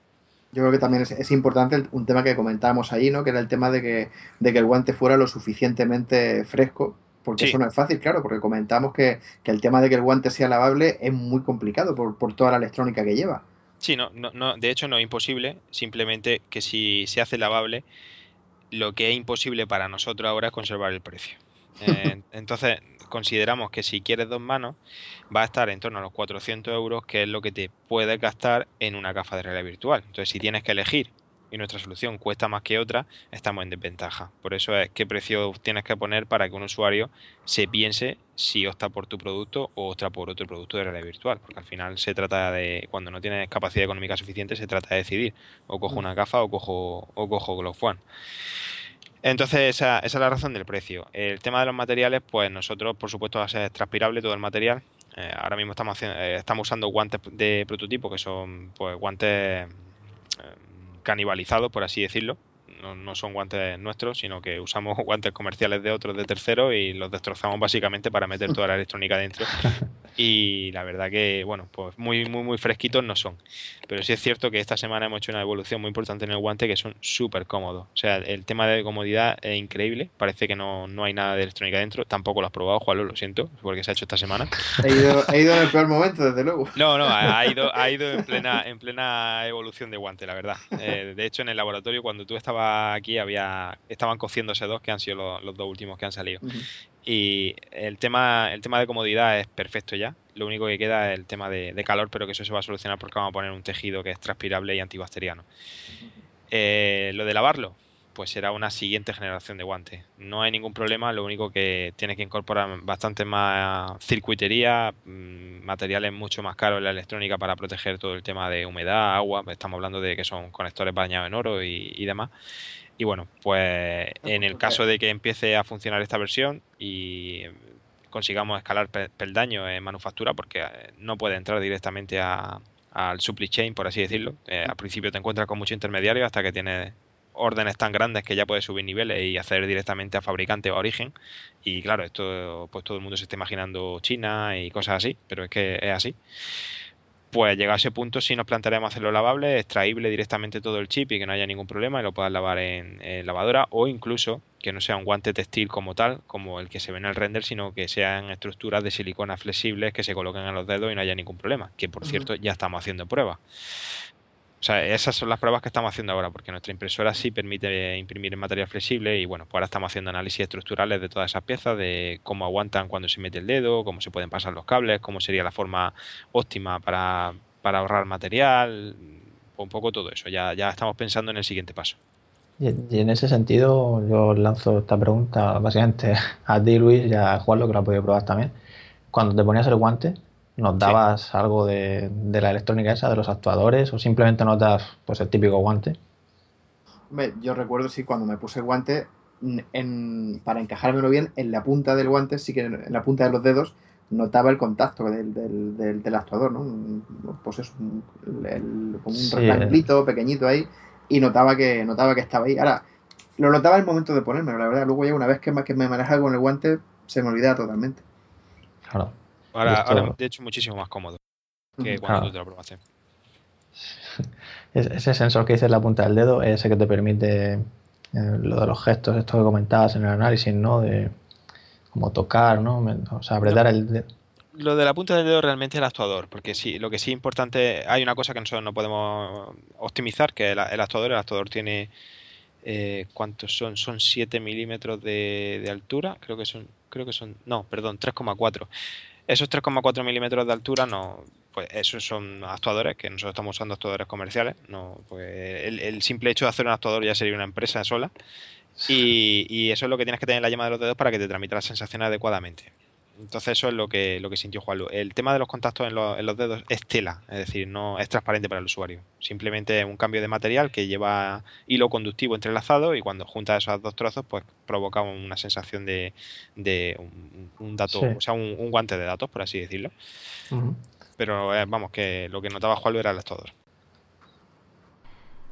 Yo creo que también es, importante un tema que comentábamos ahí, ¿no? Que era el tema de que, de que el guante fuera lo suficientemente fresco porque eso no es fácil, claro, porque comentamos que, que, el tema de que el guante sea lavable es muy complicado por, por toda la electrónica que lleva. Sí, no, no, de hecho no es imposible, simplemente que si se hace lavable, lo que es imposible para nosotros ahora es conservar el precio. Eh, entonces, consideramos que si quieres dos manos, va a estar en torno a los 400 euros, que es lo que te puedes gastar en una gafa de realidad virtual. Entonces, si tienes que elegir y nuestra solución cuesta más que otra, estamos en desventaja. Por eso es qué precio tienes que poner para que un usuario se piense si opta por tu producto o opta por otro producto de realidad virtual. Porque al final se trata de, cuando no tienes capacidad económica suficiente, se trata de decidir o cojo una gafa o cojo, o cojo Glove One. Entonces, esa, esa, es la razón del precio. El tema de los materiales, pues nosotros, por supuesto, va a ser transpirable todo el material. Eh, ahora mismo estamos, eh, estamos usando guantes de prototipo, que son pues guantes canibalizados, por así decirlo. No, no, son guantes nuestros, sino que usamos guantes comerciales de otros de terceros y los destrozamos básicamente para meter toda la electrónica dentro y la verdad que, bueno, pues muy, muy, muy fresquitos no son. Pero sí es cierto que esta semana hemos hecho una evolución muy importante en el guante que son súper cómodos. O sea, el tema de comodidad es increíble. Parece que no, no hay nada de electrónica dentro. Tampoco lo has probado, Juan, lo siento, porque se ha hecho esta semana. He ido, he ido en el peor momento, desde luego. No, no, ha ido, ha ido en, plena, en plena evolución de guante, la verdad. Eh, de hecho, en el laboratorio, cuando tú estabas aquí, había estaban cociéndose dos, que han sido los, dos últimos que han salido. Y el tema, el tema de comodidad es perfecto ya. Lo único que queda es el tema de, calor, pero que eso se va a solucionar porque vamos a poner un tejido que es transpirable y antibacteriano. Eh, lo de lavarlo, pues será una siguiente generación de guantes. No hay ningún problema, lo único que tiene que incorporar bastante más circuitería, mm, materiales mucho más caros en la electrónica para proteger todo el tema de humedad, agua. Estamos hablando de que son conectores bañados en oro y demás. Y bueno, pues en el caso de que empiece a funcionar esta versión y consigamos escalar peldaños en manufactura, porque eh, no puede entrar directamente al supply chain, por así decirlo. Eh, al principio te encuentras con muchos intermediarios hasta que tienes órdenes tan grandes que ya puedes subir niveles y hacer directamente a fabricante o a origen. Y claro, esto pues todo el mundo se está imaginando China y cosas así, pero es que es así pues llegado a ese punto sí nos plantearemos hacerlo lavable, extraíble directamente todo el chip y que no haya ningún problema y lo puedas lavar en, lavadora o incluso que no sea un guante textil como tal, como el que se ve en el render, sino que sean estructuras de silicona flexibles que se coloquen a los dedos y no haya ningún problema, que por cierto ya estamos haciendo pruebas. O sea, esas son las pruebas que estamos haciendo ahora, porque nuestra impresora sí permite imprimir en material flexible y bueno, pues ahora estamos haciendo análisis estructurales de todas esas piezas, de cómo aguantan cuando se mete el dedo, cómo se pueden pasar los cables, cómo sería la forma óptima para, ahorrar material, un poco todo eso. Ya, ya estamos pensando en el siguiente paso. Y, en ese sentido, yo lanzo esta pregunta básicamente a ti, Luis, y a Juan, lo que lo ha podido probar también. Cuando te ponías el guante, ¿Nos dabas algo de, la electrónica esa, de los actuadores, o simplemente nos das pues, el típico guante? yo recuerdo, sí, cuando me puse el guante, en, para encajármelo bien, en la punta del guante, sí que en la punta de los dedos, notaba el contacto del, del, actuador, ¿no? Pues es un, como un rectangulito pequeñito ahí, y notaba que, notaba que estaba ahí. Ahora, lo notaba el momento de ponerme, la verdad. Luego ya una vez que, que me manejaba con el guante, se me olvidaba totalmente. Claro. Ahora, de hecho, muchísimo más cómodo que cuando tú te lo probaste. Ese sensor que dice en la punta del dedo es ese que te permite eh, lo de los gestos, esto que comentabas en el análisis, ¿no? De como tocar, ¿no? O sea, apretar el dedo. Lo de la punta del dedo realmente es el actuador, porque sí, lo que sí es importante, hay una cosa que nosotros no podemos optimizar, que el, el actuador, el actuador tiene, eh, ¿cuántos son? Son 7 milímetros de, de, altura, creo que son, creo que son, no, perdón, 3,4. Esos 3,4 milímetros de altura no, pues esos son actuadores que nosotros estamos usando actuadores comerciales. No, pues el, simple hecho de hacer un actuador ya sería una empresa sola. Y, y, eso es lo que tienes que tener en la llama de los dedos para que te tramite la sensación adecuadamente. Entonces eso es lo que, lo que sintió Juanlu. El tema de los contactos en, los dedos es tela, es decir, no es transparente para el usuario. Simplemente un cambio de material que lleva hilo conductivo entrelazado y cuando junta esos dos trozos, pues provoca una sensación de, un, dato, o sea, un, guante de datos, por así decirlo. Pero eh, vamos, que lo que notaba Juanlu era el actuador.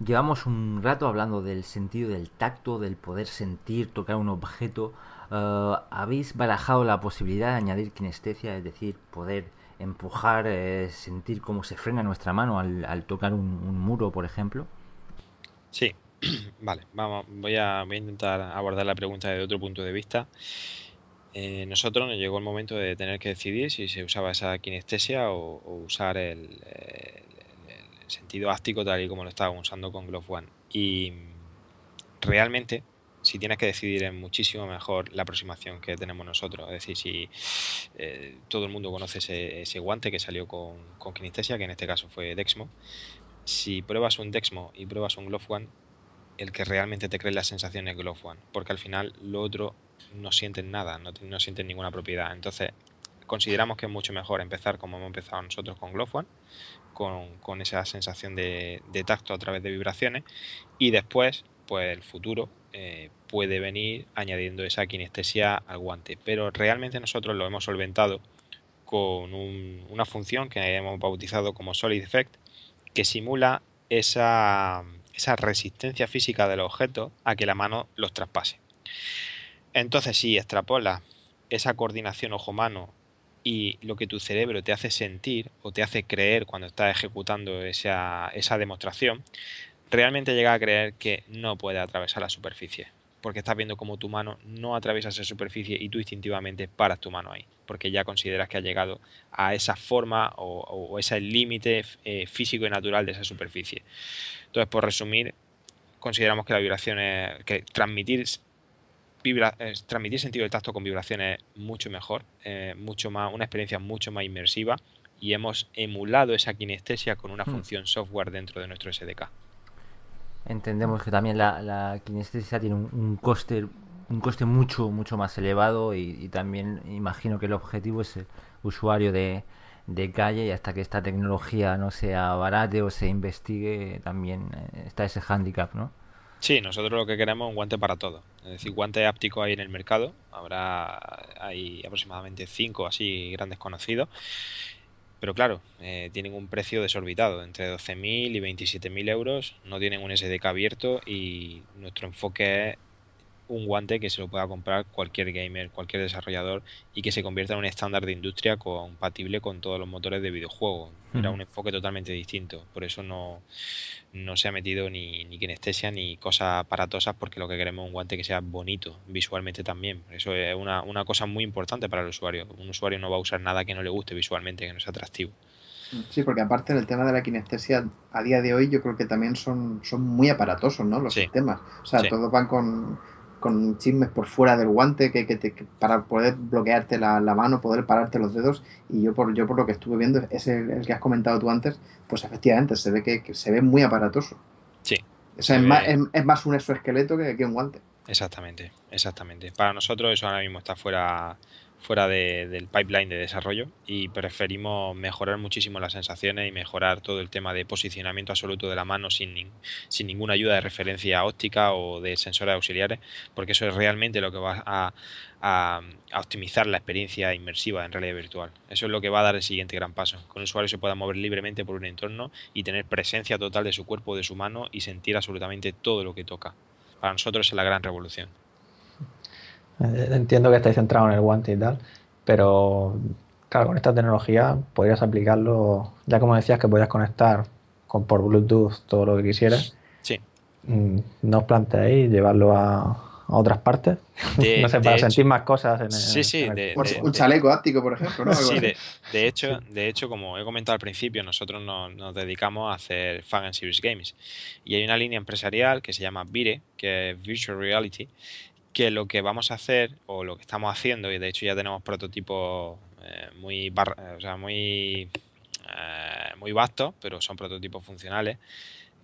Llevamos un rato hablando del sentido del tacto, del poder sentir, tocar un objeto. Eh, ¿Habéis barajado la posibilidad de añadir kinestesia, es decir, poder empujar, eh, sentir cómo se frena nuestra mano al, tocar un, muro, por ejemplo? Sí, vale, vamos, voy a, intentar abordar la pregunta desde otro punto de vista. Eh, nosotros nos llegó el momento de tener que decidir si se usaba esa kinestesia o, usar el, sentido áctico tal y como lo estábamos usando con Glove One. Y realmente si tienes que decidir es muchísimo mejor la aproximación que tenemos nosotros. Es decir, si eh, todo el mundo conoce ese, guante que salió con, kinestesia, que en este caso fue Dexmo, si pruebas un Dexmo y pruebas un Glove One, el que realmente te crees las sensaciones Glove One, porque al final lo otro no sienten nada, no, no sienten ninguna propiedad. Entonces, consideramos que es mucho mejor empezar como hemos empezado nosotros con Glove One, con, esa sensación de, tacto a través de vibraciones, y después, pues el futuro eh, puede venir añadiendo esa kinestesia al guante. Pero realmente nosotros lo hemos solventado con una función que hemos bautizado como Solid Effect, que simula esa, resistencia física del objeto a que la mano los traspase. Entonces, si extrapola esa coordinación ojo-mano y lo que tu cerebro te hace sentir o te hace creer cuando estás ejecutando esa, esa demostración, realmente llega a creer que no puede atravesar la superficie porque estás viendo como tu mano no atraviesa esa superficie y tú instintivamente paras tu mano ahí, porque ya consideras que ha llegado a esa forma o, ese límite eh, físico y natural de esa superficie. Entonces, por resumir, consideramos que la vibración es, que transmitir eh, transmitir sentido del tacto con vibraciones es mucho mejor, eh, mucho más, una experiencia mucho más inmersiva y hemos emulado esa kinestesia con una hmm. función software dentro de nuestro SDK. Entendemos que también la, la kinestesia tiene un, coste un coste mucho mucho más elevado y, también imagino que el objetivo es el usuario de, calle y hasta que esta tecnología no sea barate o se investigue también eh, está ese handicap, ¿no? Sí, nosotros lo que queremos es un guante para todo. Es decir, guante áptico hay en el mercado. Habrá hay aproximadamente cinco así grandes conocidos pero claro, eh, tienen un precio desorbitado, entre 12.000 y 27.000 euros, no tienen un SDK abierto y nuestro enfoque es un guante que se lo pueda comprar cualquier gamer, cualquier desarrollador y que se convierta en un estándar de industria compatible con todos los motores de videojuego. Era un enfoque totalmente distinto, por eso no, no se ha metido ni, ni kinestesia ni cosas aparatosas porque lo que queremos es un guante que sea bonito visualmente también. Eso es una, una cosa muy importante para el usuario. Un usuario no va a usar nada que no le guste visualmente, que no sea atractivo. Sí, porque aparte del tema de la kinestesia, a día de hoy yo creo que también son, son muy aparatosos, ¿no? Los sistemas. O sea, todos van con con chismes por fuera del guante que, que, para poder bloquearte la, mano, poder pararte los dedos. Y yo por, yo por lo que estuve viendo, ese el que has comentado tú antes, pues efectivamente se ve que, se ve muy aparatoso. Sí. es, más, es, más, un exoesqueleto que, que un guante. Exactamente, exactamente. Para nosotros eso ahora mismo está fuera, fuera del pipeline de desarrollo y preferimos mejorar muchísimo las sensaciones y mejorar todo el tema de posicionamiento absoluto de la mano sin, sin ninguna ayuda de referencia óptica o de sensores auxiliares, porque eso es realmente lo que va a, a, optimizar la experiencia inmersiva en realidad virtual. Eso es lo que va a dar el siguiente gran paso. Que un usuario se pueda mover libremente por un entorno y tener presencia total de su cuerpo, de su mano y sentir absolutamente todo lo que toca. Para nosotros es la gran revolución. Eh, entiendo que estáis centrados en el guante y tal, pero claro, con esta tecnología podrías aplicarlo, ya como decías que podrías conectar con por Bluetooth todo lo que quisieras. Sí. Mm, ¿No os planteáis llevarlo a, otras partes? no sé, para sentir más cosas en el, Sí, sí. un chaleco áptico, por ejemplo. ¿no? sí, de, hecho, de hecho, como he comentado al principio, nosotros nos, nos, dedicamos a hacer Fan and Serious Games. Y hay una línea empresarial que se llama Vire, que es Virtual Reality, que lo que vamos a hacer o lo que estamos haciendo, y de hecho ya tenemos prototipos eh, muy, o sea, muy, eh, muy vastos, pero son prototipos funcionales,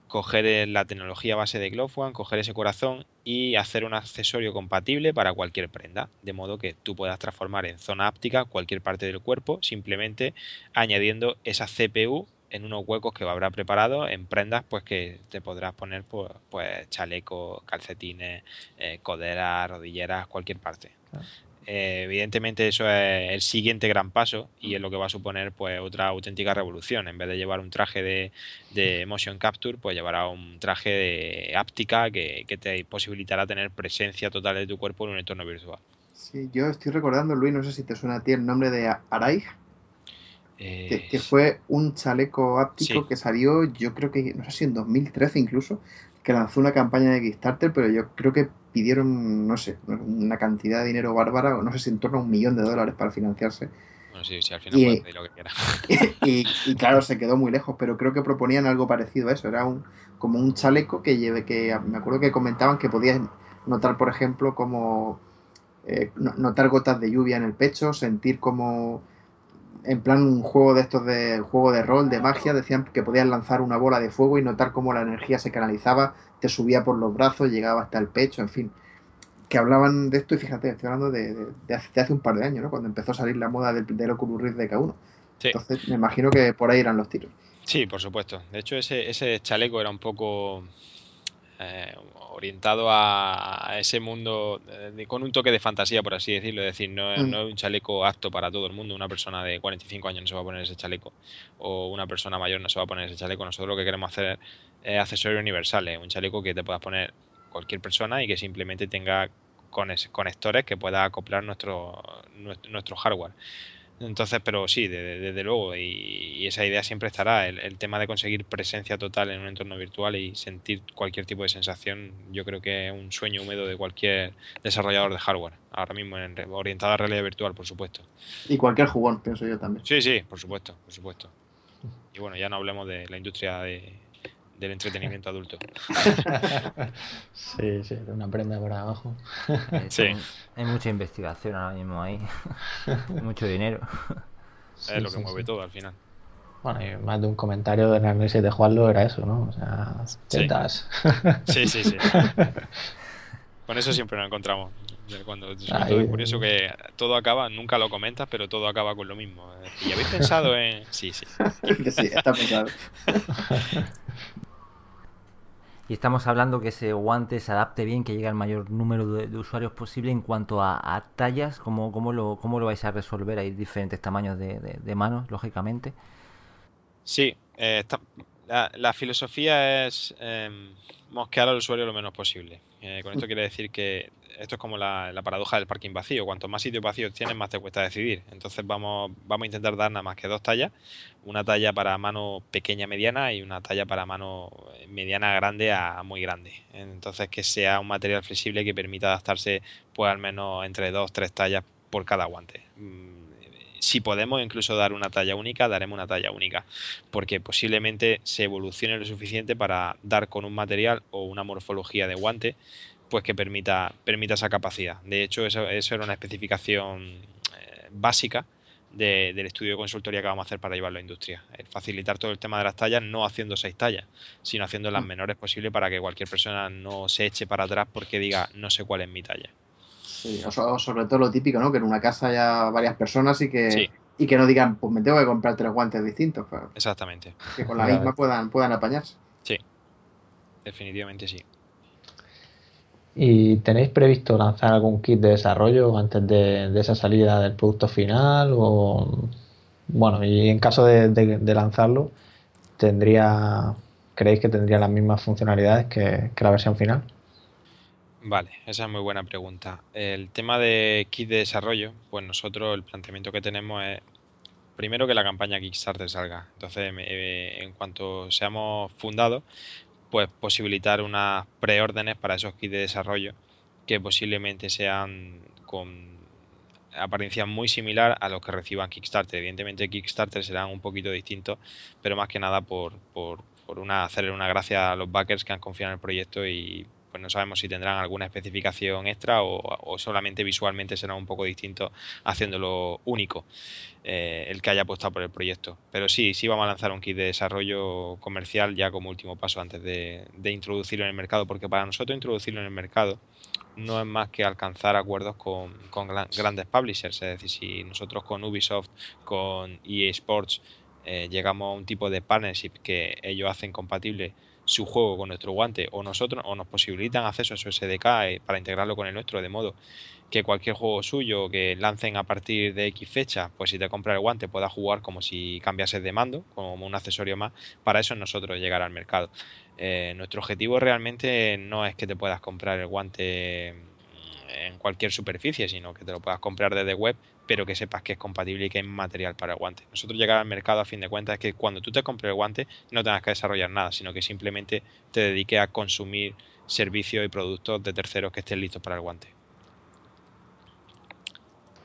coger la tecnología base de Glove One, coger ese corazón y hacer un accesorio compatible para cualquier prenda, de modo que tú puedas transformar en zona áptica cualquier parte del cuerpo simplemente añadiendo esa CPU en unos huecos que habrá preparado en prendas pues que te podrás poner pues, pues chalecos, calcetines, eh, coderas, rodilleras, cualquier parte. Eh, evidentemente eso es el siguiente gran paso y es lo que va a suponer pues otra auténtica revolución. En vez de llevar un traje de, de motion capture, pues llevará un traje de áptica que, que, te posibilitará tener presencia total de tu cuerpo en un entorno virtual. Sí, yo estoy recordando, Luis, no sé si te suena a ti el nombre de Araig que, fue un chaleco áptico que salió, yo creo que, no sé si en 2013 incluso, que lanzó una campaña de Kickstarter, pero yo creo que pidieron, no sé, una cantidad de dinero bárbara, no sé si en torno a un millón de dólares para financiarse. Bueno, sí, sí, al final y, lo que quiera. Y, claro, se quedó muy lejos, pero creo que proponían algo parecido a eso. Era un como un chaleco que lleve, que me acuerdo que comentaban que podías notar, por ejemplo, como eh, notar gotas de lluvia en el pecho, sentir como en plan un juego de estos de juego de rol, de magia, decían que podías lanzar una bola de fuego y notar cómo la energía se canalizaba, te subía por los brazos, llegaba hasta el pecho, en fin. Que hablaban de esto y fíjate, estoy hablando de, hace, un par de años, ¿no? Cuando empezó a salir la moda del, del Oculus Rift de K1. Entonces me imagino que por ahí eran los tiros. Sí, por supuesto. De hecho, ese, ese chaleco era un poco eh, orientado a, ese mundo eh, con un toque de fantasía, por así decirlo. Es decir, no, mm. no, es un chaleco apto para todo el mundo. Una persona de 45 años no se va a poner ese chaleco. O una persona mayor no se va a poner ese chaleco. Nosotros lo que queremos hacer es accesorios universales. Un chaleco que te puedas poner cualquier persona y que simplemente tenga conectores que pueda acoplar nuestro, nuestro hardware. Entonces, pero sí, desde, luego, y, esa idea siempre estará. El, tema de conseguir presencia total en un entorno virtual y sentir cualquier tipo de sensación, yo creo que es un sueño húmedo de cualquier desarrollador de hardware, ahora mismo en, orientado a realidad virtual, por supuesto. Y cualquier jugón, pienso yo también. Sí, sí, por supuesto, por supuesto. Y bueno, ya no hablemos de la industria de, del entretenimiento adulto. sí, sí, una prenda por abajo. sí. Hay mucha investigación ahora mismo ahí. mucho dinero. es lo que mueve todo al final. Bueno, y más de un comentario de análisis de Juanlo era eso, ¿no? O sea, tetas. Sí, sí, sí. Con eso siempre nos encontramos. Cuando es curioso que todo acaba, nunca lo comentas, pero todo acaba con lo mismo. ¿Y habéis pensado en.? Sí, sí. sí, está pensado. Y estamos hablando que ese guante se adapte bien, que llegue al mayor número de, usuarios posible en cuanto a, tallas, ¿cómo, cómo, lo, ¿cómo lo vais a resolver? Hay diferentes tamaños de, manos, lógicamente. Sí, eh, la, filosofía es eh, mosquear al usuario lo menos posible. Eh, con esto quiere decir que esto es como la, paradoja del parking vacío. Cuanto más sitios vacíos tienes, más te cuesta decidir. Entonces vamos, vamos a intentar dar nada más que dos tallas. Una talla para mano pequeña mediana y una talla para mano mediana grande a muy grande. Entonces que sea un material flexible que permita adaptarse pues al menos entre dos, tres tallas por cada guante. Si podemos incluso dar una talla única, daremos una talla única, porque posiblemente se evolucione lo suficiente para dar con un material o una morfología de guante pues que permita, permita esa capacidad. De hecho, eso, eso era una especificación eh, básica del estudio de consultoría que vamos a hacer para llevarlo a la industria. Facilitar todo el tema de las tallas, no haciendo seis tallas, sino haciendo las mm. menores posibles para que cualquier persona no se eche para atrás porque diga no sé cuál es mi talla. Sí, o, sobre todo lo típico, ¿no? Que en una casa haya varias personas y que, y que no digan, pues me tengo que comprar tres guantes distintos. Exactamente. Que con la misma puedan, puedan apañarse. Sí, definitivamente sí. ¿Y tenéis previsto lanzar algún kit de desarrollo antes de, esa salida del producto final? O bueno, y en caso de, lanzarlo, tendría ¿creéis que tendría las mismas funcionalidades que, la versión final? Vale, esa es muy buena pregunta. El tema de kit de desarrollo, pues nosotros el planteamiento que tenemos es primero que la campaña Kickstarter salga. Entonces, eh, en cuanto seamos fundados, pues posibilitar unas preórdenes para esos kits de desarrollo que posiblemente sean con apariencia muy similar a los que reciban Kickstarter. Evidentemente Kickstarter serán un poquito distintos, pero más que nada por, por, por una, hacerle una gracia a los backers que han confiado en el proyecto y pues no sabemos si tendrán alguna especificación extra o, solamente visualmente será un poco distinto haciéndolo único eh, el que haya apostado por el proyecto. Pero sí, sí vamos a lanzar un kit de desarrollo comercial ya como último paso antes de, introducirlo en el mercado, porque para nosotros introducirlo en el mercado no es más que alcanzar acuerdos con, grandes publishers. Es decir, si nosotros con Ubisoft, con EA Sports, eh, llegamos a un tipo de partnership que ellos hacen compatible su juego con nuestro guante o nosotros o nos posibilitan acceso a su SDK eh, para integrarlo con el nuestro de modo que cualquier juego suyo que lancen a partir de X fecha, pues si te compras el guante pueda jugar como si cambiases de mando, como un accesorio más, para eso nosotros llegar al mercado. Eh, nuestro objetivo realmente no es que te puedas comprar el guante en cualquier superficie, sino que te lo puedas comprar desde web pero que sepas que es compatible y que es material para el guante. Nosotros llegar al mercado a fin de cuentas es que cuando tú te compres el guante no tengas que desarrollar nada, sino que simplemente te dediques a consumir servicios y productos de terceros que estén listos para el guante.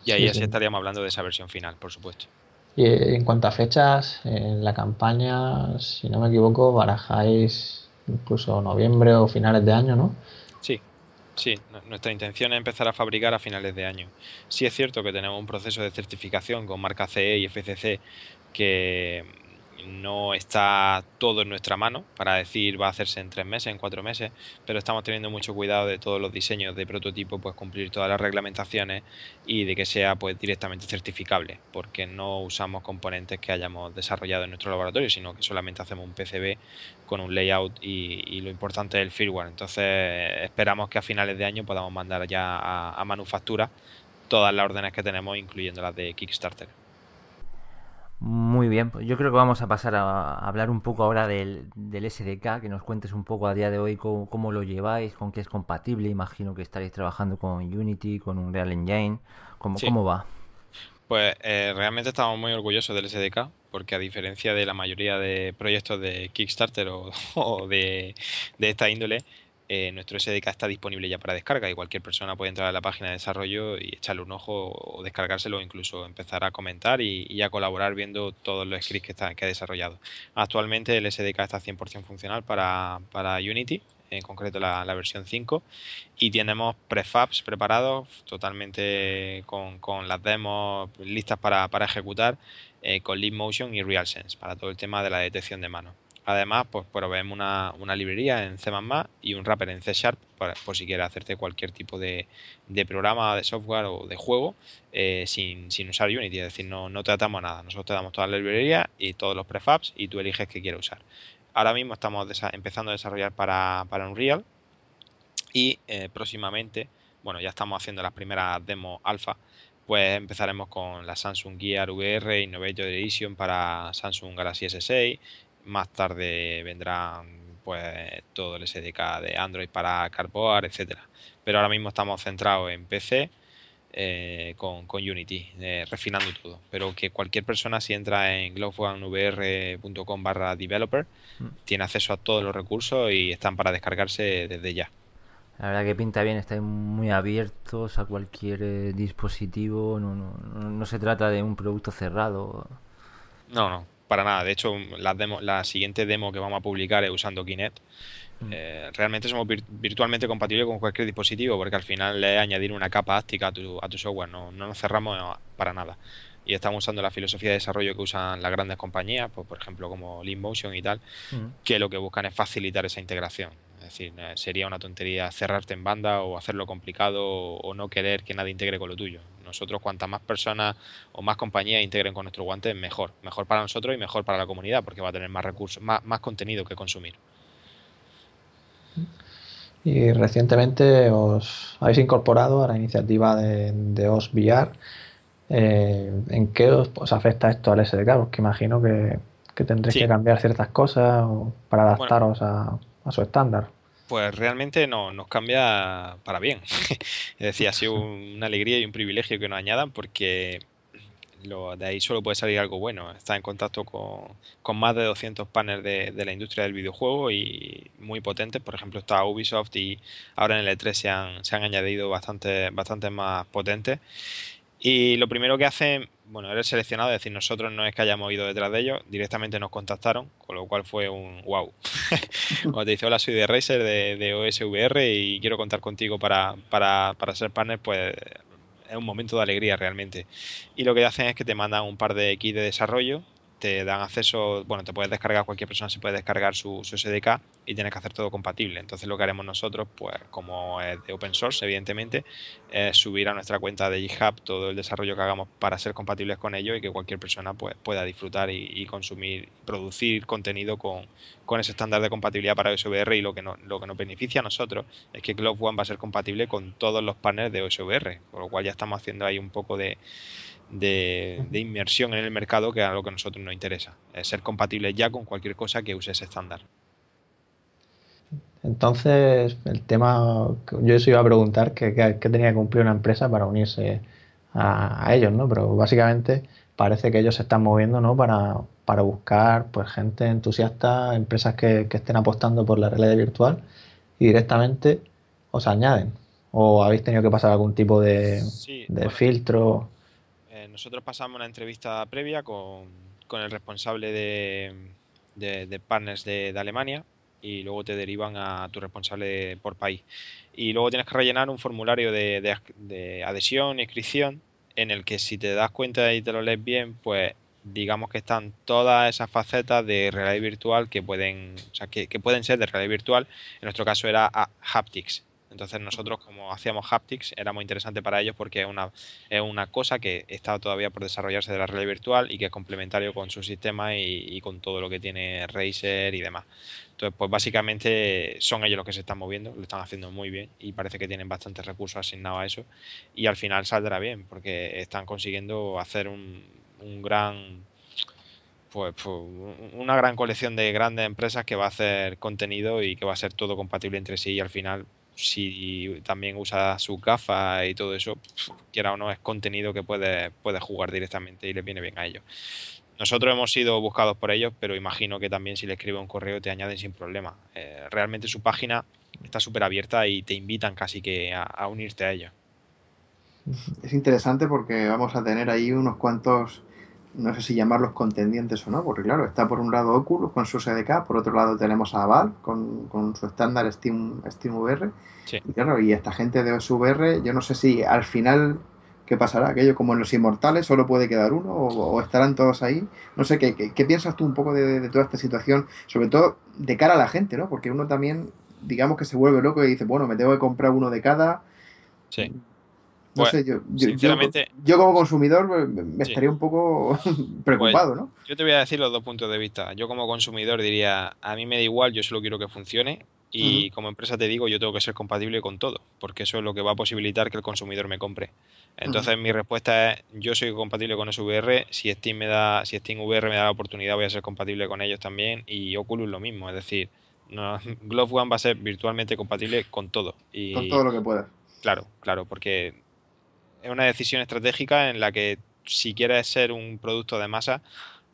Y ahí así estaríamos hablando de esa versión final, por supuesto. Y en cuanto a fechas, en la campaña, si no me equivoco, barajáis incluso noviembre o finales de año, ¿no? Sí. Nuestra intención es empezar a fabricar a finales de año. Sí es cierto que tenemos un proceso de certificación con marca CE y FCC que no está todo en nuestra mano para decir va a hacerse en tres meses, en cuatro meses, pero estamos teniendo mucho cuidado de todos los diseños de prototipo, pues cumplir todas las reglamentaciones y de que sea pues directamente certificable, porque no usamos componentes que hayamos desarrollado en nuestro laboratorio, sino que solamente hacemos un PCB con un layout y, lo importante es el firmware. Entonces esperamos que a finales de año podamos mandar ya a, a manufactura todas las órdenes que tenemos, incluyendo las de Kickstarter. Muy bien, pues yo creo que vamos a pasar a, hablar un poco ahora del, SDK, que nos cuentes un poco a día de hoy cómo, lo lleváis, con qué es compatible. Imagino que estaréis trabajando con Unity, con un Real Engine. ¿Cómo, ¿cómo va? Pues eh, realmente estamos muy orgullosos del SDK, porque a diferencia de la mayoría de proyectos de Kickstarter o, de, de esta índole, eh, nuestro SDK está disponible ya para descarga y cualquier persona puede entrar a la página de desarrollo y echarle un ojo o descargárselo o incluso empezar a comentar y, a colaborar viendo todos los scripts que, está, que ha desarrollado. Actualmente el SDK está 100% funcional para, Unity, en concreto la, versión 5, y tenemos prefabs preparados totalmente con, las demos listas para, ejecutar eh, con Leap Motion y RealSense para todo el tema de la detección de mano. Además, pues proveemos una, una librería en C++ y un wrapper en C Sharp por, si quieres hacerte cualquier tipo de, programa, de software o de juego eh, sin, usar Unity. Es decir, no, no tratamos nada. Nosotros te damos toda la librería y todos los prefabs y tú eliges qué quieres usar. Ahora mismo estamos empezando a desarrollar para, Unreal y eh, próximamente, bueno, ya estamos haciendo las primeras demos alfa pues empezaremos con la Samsung Gear VR Innovator Edition para Samsung Galaxy S6 más tarde vendrán pues todo el SDK de Android para Cardboard, etcétera. Pero ahora mismo estamos centrados en PC eh, con, Unity, eh, refinando todo. Pero que cualquier persona, si entra en gloveonevr.com barra developer, mm. tiene acceso a todos los recursos y están para descargarse desde ya. La verdad que pinta bien, están muy abiertos a cualquier eh, dispositivo, no, no, no se trata de un producto cerrado. No, no, para nada. De hecho, la, demo, la siguiente demo que vamos a publicar es usando Kinect. Mm. Eh, realmente somos virtualmente compatibles con cualquier dispositivo porque al final le añadir una capa áctica a tu, a tu software, no, no nos cerramos para nada. Y estamos usando la filosofía de desarrollo que usan las grandes compañías, pues, por ejemplo como Motion y tal, mm. que lo que buscan es facilitar esa integración. Es decir, sería una tontería cerrarte en banda o hacerlo complicado o no querer que nadie integre con lo tuyo. Nosotros, cuantas más personas o más compañías integren con nuestro guante, mejor. Mejor para nosotros y mejor para la comunidad, porque va a tener más recursos, más, más contenido que consumir. Y recientemente os habéis incorporado a la iniciativa de, de OS VR. Eh, ¿En qué os, afecta esto al SDK? Porque imagino que, que tendréis que cambiar ciertas cosas para adaptaros a, su estándar pues realmente no, nos cambia para bien. es decir, ha sido una alegría y un privilegio que nos añadan porque lo, de ahí solo puede salir algo bueno. Está en contacto con, más de 200 partners de, la industria del videojuego y muy potentes. Por ejemplo, está Ubisoft y ahora en el E3 se han, se han añadido bastante, bastante más potentes. Y lo primero que hacen, bueno, eres seleccionado, es decir, nosotros no es que hayamos ido detrás de ellos, directamente nos contactaron, con lo cual fue un wow. Cuando te dice, hola, soy de Racer, de, de OSVR y quiero contar contigo para, para, para ser partner, pues es un momento de alegría realmente. Y lo que hacen es que te mandan un par de kits de desarrollo te dan acceso, bueno, te puedes descargar, cualquier persona se puede descargar su, SDK y tienes que hacer todo compatible. Entonces lo que haremos nosotros, pues como es de open source, evidentemente, es subir a nuestra cuenta de GitHub todo el desarrollo que hagamos para ser compatibles con ello y que cualquier persona pues, pueda disfrutar y, consumir, producir contenido con, ese estándar de compatibilidad para OSVR y lo que, no, lo que nos beneficia a nosotros es que Cloud One va a ser compatible con todos los partners de OSVR, con lo cual ya estamos haciendo ahí un poco de de, inmersión en el mercado que es algo que a nosotros nos interesa. Es ser compatible ya con cualquier cosa que use ese estándar. Entonces, el tema, yo eso iba a preguntar qué tenía que cumplir una empresa para unirse a, ellos, ¿no? Pero básicamente parece que ellos se están moviendo, ¿no? Para, para buscar pues gente entusiasta, empresas que, estén apostando por la realidad virtual y directamente os añaden. ¿O habéis tenido que pasar algún tipo de, filtro? Nosotros pasamos una entrevista previa con, el responsable de, partners de, Alemania y luego te derivan a tu responsable por país. Y luego tienes que rellenar un formulario de, de, adhesión, inscripción, en el que si te das cuenta y te lo lees bien, pues digamos que están todas esas facetas de realidad virtual que pueden, o sea, que, que pueden ser de realidad virtual. En nuestro caso era haptics, entonces nosotros como hacíamos haptics era muy interesante para ellos porque es una, es una cosa que está todavía por desarrollarse de la realidad virtual y que es complementario con su sistema y, con todo lo que tiene Razer y demás. Entonces pues básicamente son ellos los que se están moviendo, lo están haciendo muy bien y parece que tienen bastantes recursos asignados a eso y al final saldrá bien porque están consiguiendo hacer un, un gran pues, pues, una gran colección de grandes empresas que va a hacer contenido y que va a ser todo compatible entre sí y al final si también usa sus gafas y todo eso, quiera o no, es contenido que puede, puede jugar directamente y le viene bien a ellos. Nosotros hemos sido buscados por ellos, pero imagino que también si le escribe un correo te añaden sin problema. Eh, realmente su página está súper abierta y te invitan casi que a, unirte a ellos. Es interesante porque vamos a tener ahí unos cuantos no sé si llamarlos contendientes o no, porque claro, está por un lado Oculus con su SDK, por otro lado tenemos a Valve con, con su estándar Steam, VR. Y claro, y esta gente de OSVR, yo no sé si al final, ¿qué pasará? Aquello como en los inmortales, solo puede quedar uno o, estarán todos ahí. No sé, ¿qué, ¿qué, piensas tú un poco de, de, toda esta situación? Sobre todo de cara a la gente, ¿no? Porque uno también, digamos que se vuelve loco y dice, bueno, me tengo que comprar uno de cada. Sí. No sé, yo, sinceramente, yo, como consumidor me estaría un poco preocupado, ¿no? Yo te voy a decir los dos puntos de vista. Yo como consumidor diría, a mí me da igual, yo solo quiero que funcione y como empresa te digo, yo tengo que ser compatible con todo, porque eso es lo que va a posibilitar que el consumidor me compre. Entonces mi respuesta es, yo soy compatible con SVR, si Steam me da, si Steam VR me da la oportunidad voy a ser compatible con ellos también y Oculus lo mismo, es decir, no, Glove One va a ser virtualmente compatible con todo. Y, con todo lo que pueda. Claro, claro, porque es una decisión estratégica en la que si quieres ser un producto de masa,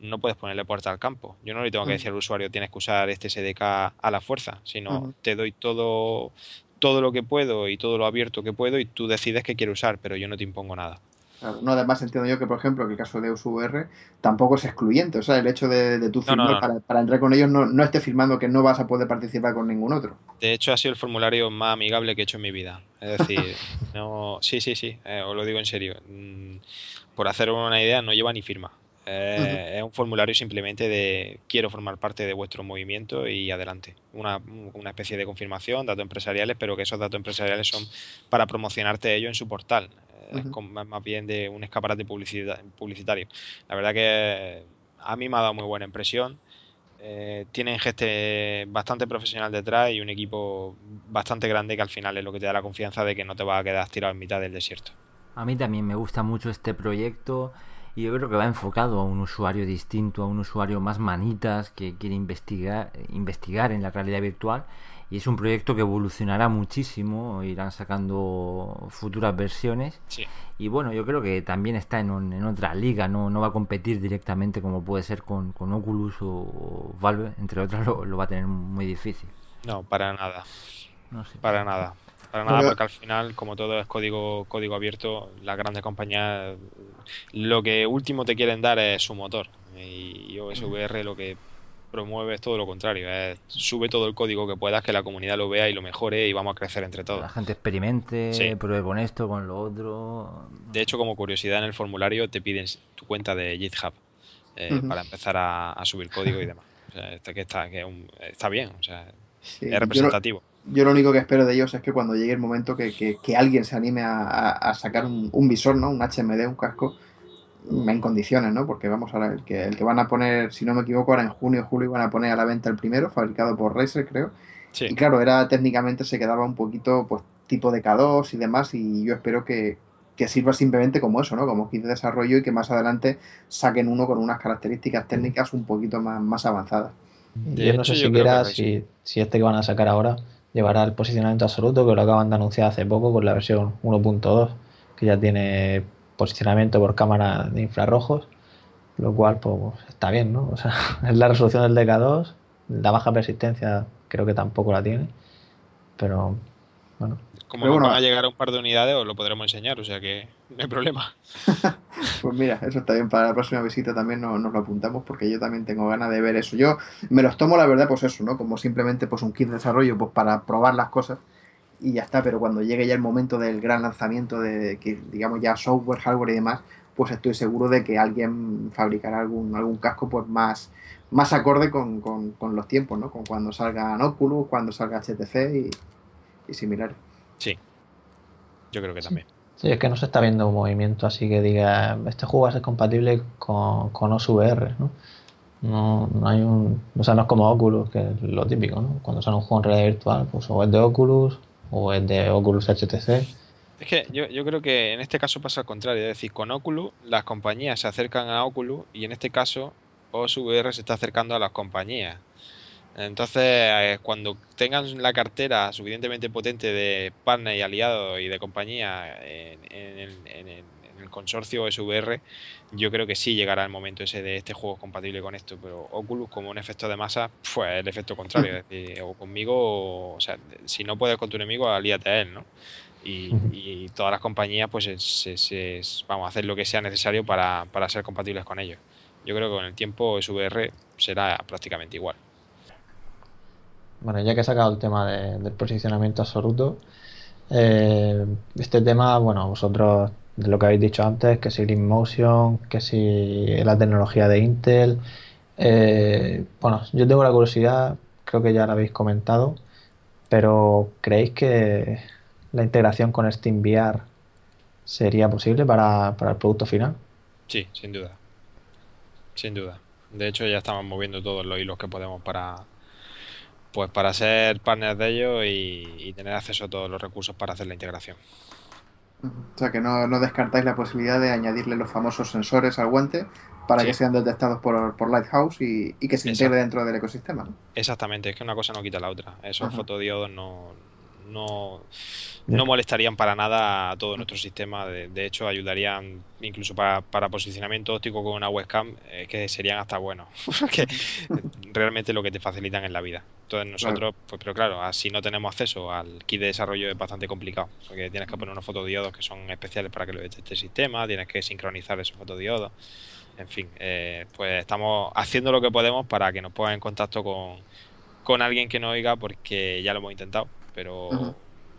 no puedes ponerle puerta al campo. Yo no le tengo que mm. decir al usuario tienes que usar este SDK a la fuerza, sino te doy todo, todo lo que puedo y todo lo abierto que puedo y tú decides qué quieres usar, pero yo no te impongo nada. No, además entiendo yo que, por ejemplo, que el caso de USVR tampoco es excluyente. O sea, el hecho de, de tu firmar para, entrar con ellos no, no esté firmando que no vas a poder participar con ningún otro. De hecho, ha sido el formulario más amigable que he hecho en mi vida. Es decir, no, sí, sí, sí, eh, os lo digo en serio. Mm, por hacer una idea, no lleva ni firma. Eh, es un formulario simplemente de quiero formar parte de vuestro movimiento y adelante. Una, una, especie de confirmación, datos empresariales, pero que esos datos empresariales son para promocionarte ellos en su portal más bien de un escaparate publicitario. La verdad que a mí me ha dado muy buena impresión. Eh, tienen gente bastante profesional detrás y un equipo bastante grande que al final es lo que te da la confianza de que no te vas a quedar tirado en mitad del desierto. A mí también me gusta mucho este proyecto y yo creo que va enfocado a un usuario distinto, a un usuario más manitas que quiere investigar, investigar en la realidad virtual y es un proyecto que evolucionará muchísimo, irán sacando futuras versiones y bueno, yo creo que también está en, en otra liga, no, no va a competir directamente como puede ser con, con Oculus o, Valve, entre otras lo, va a tener muy difícil. No, para nada. No sé. Para nada. Para nada, porque al final, como todo es código, código abierto, las grandes compañías lo que último te quieren dar es su motor. Y OSVR lo que promueve es todo lo contrario. sube todo el código que puedas, que la comunidad lo vea y lo mejore y vamos a crecer entre todos. La gente experimente, pruebe con esto, con lo otro. De hecho, como curiosidad en el formulario te piden tu cuenta de GitHub eh, para empezar a, subir código y demás. está, que está, que está bien, o sea, es representativo. Yo lo, único que espero de ellos es que cuando llegue el momento que, que, alguien se anime a, sacar un, un, visor, ¿no? un HMD, un casco, en condiciones, ¿no? Porque vamos a ver, el que, el que van a poner, si no me equivoco, ahora en junio o julio van a poner a la venta el primero, fabricado por Razer, creo. Y claro, era técnicamente se quedaba un poquito, pues, tipo de K2 y demás, y yo espero que, sirva simplemente como eso, ¿no? Como kit de desarrollo y que más adelante saquen uno con unas características técnicas un poquito más, más avanzadas. yo no sé siquiera si, si este que van a sacar ahora llevará el posicionamiento absoluto, que lo acaban de anunciar hace poco con la versión 1.2, que ya tiene posicionamiento por cámara de infrarrojos, lo cual pues está bien, ¿no? O sea, es la resolución del DK2, la baja persistencia creo que tampoco la tiene, pero bueno. Como nos van a llegar a un par de unidades, os lo podremos enseñar, o sea que no hay problema. pues mira, eso está bien. Para la próxima visita también nos, lo apuntamos porque yo también tengo ganas de ver eso. Yo me los tomo, la verdad, pues eso, ¿no? Como simplemente pues un kit de desarrollo pues para probar las cosas y ya está. Pero cuando llegue ya el momento del gran lanzamiento de que, digamos, ya software, hardware y demás, pues estoy seguro de que alguien fabricará algún, algún casco pues más, más acorde con, los tiempos, ¿no? Con cuando salga Oculus, cuando salga HTC y, y similares. Sí, yo creo que también. Sí, es que no se está viendo un movimiento así que diga, este juego va a ser compatible con, con OSVR, ¿no? No, no hay un. O sea, no es como Oculus, que es lo típico, ¿no? Cuando sale un juego en realidad virtual, pues o es de Oculus o es de Oculus HTC. Es que yo, yo creo que en este caso pasa al contrario, es decir, con Oculus las compañías se acercan a Oculus y en este caso OSVR se está acercando a las compañías. Entonces, eh, cuando tengan la cartera suficientemente potente de partner y aliados y de compañía en, el, consorcio SVR, yo creo que sí llegará el momento ese de este juego compatible con esto. Pero Oculus, como un efecto de masa, pues el efecto contrario. Es decir, o conmigo, o, sea, si no puedes con tu enemigo, alíate a él, ¿no? Y, todas las compañías, pues vamos a hacer lo que sea necesario para, para ser compatibles con ellos. Yo creo que con el tiempo SVR será prácticamente igual. Bueno, ya que he sacado el tema del posicionamiento absoluto, eh, este tema, bueno, vosotros de lo que habéis dicho antes, que si Green Motion, que si la tecnología de Intel, eh, bueno, yo tengo la curiosidad, creo que ya la habéis comentado, pero ¿creéis que la integración con SteamVR sería posible para, para el producto final? Sí, sin duda. Sin duda. De hecho, ya estamos moviendo todos los hilos que podemos para, pues para ser partners de ellos y, tener acceso a todos los recursos para hacer la integración. O sea que no, descartáis la posibilidad de añadirle los famosos sensores al guante para que sean detectados por, por Lighthouse y, que se integre dentro del ecosistema. Exactamente, es que una cosa no quita la otra. Esos fotodiodos no, no, no molestarían para nada a todo nuestro sistema. De, hecho, ayudarían incluso para, posicionamiento óptico con una webcam, eh, que serían hasta buenos. que realmente lo que te facilitan en la vida. Entonces nosotros, pues pero claro, así no tenemos acceso al kit de desarrollo es bastante complicado, porque tienes que poner unos fotodiodos que son especiales para que lo detecte el sistema, tienes que sincronizar esos fotodiodos. En fin, eh, pues estamos haciendo lo que podemos para que nos pongan en contacto con, con alguien que nos oiga, porque ya lo hemos intentado pero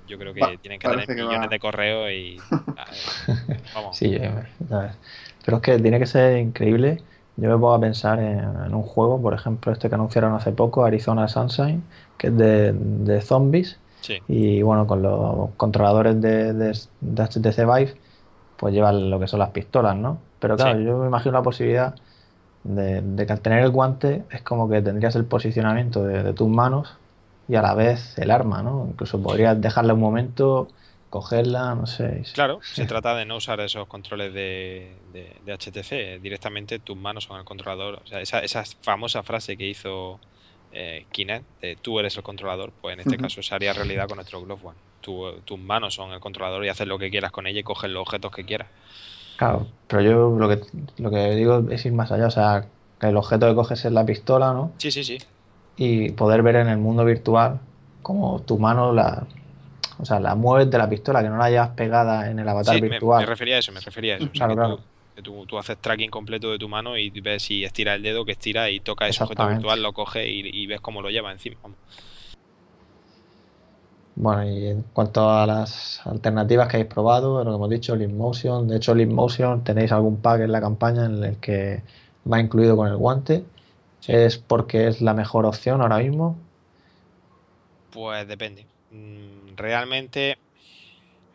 yo creo que tienen que tener millones de correos y... vamos. Sí, pero es que tiene que ser increíble. Yo me pongo a pensar en, un juego, por ejemplo, este que anunciaron hace poco, Arizona Sunshine, que es de, zombies. Y bueno, con los controladores de, de, HTC Vive, pues llevan lo que son las pistolas, ¿no? Pero claro, yo me imagino la posibilidad de, que al tener el guante es como que tendrías el posicionamiento de tus manos y a la vez el arma, ¿no? Incluso podrías dejarla un momento, cogerla, no sé. Claro, se trata de no usar esos controles de, de, HTC, directamente tus manos son el controlador. O sea, esa, esa famosa frase que hizo eh, Kinect, de tú eres el controlador, pues en este caso se haría realidad con nuestro Glove One. tus manos son el controlador y haces lo que quieras con ella y coges los objetos que quieras. Claro, pero yo lo que, lo que digo es ir más allá, o sea, que el objeto que coges es la pistola, ¿no? Sí, sí, sí y poder ver en el mundo virtual como tu mano la, o sea, la mueves de la pistola, que no la llevas pegada en el avatar virtual. Me, me, refería a eso, me refería a eso. Claro, claro. Tú, tú, haces tracking completo de tu mano y ves si estira el dedo, que estira y toca ese objeto virtual, lo coge y, ves cómo lo lleva encima. Bueno, y en cuanto a las alternativas que habéis probado, lo que hemos dicho, Motion, de hecho Motion tenéis algún pack en la campaña en el que va incluido con el guante ¿Es porque es la mejor opción ahora mismo? Pues depende. Mm, realmente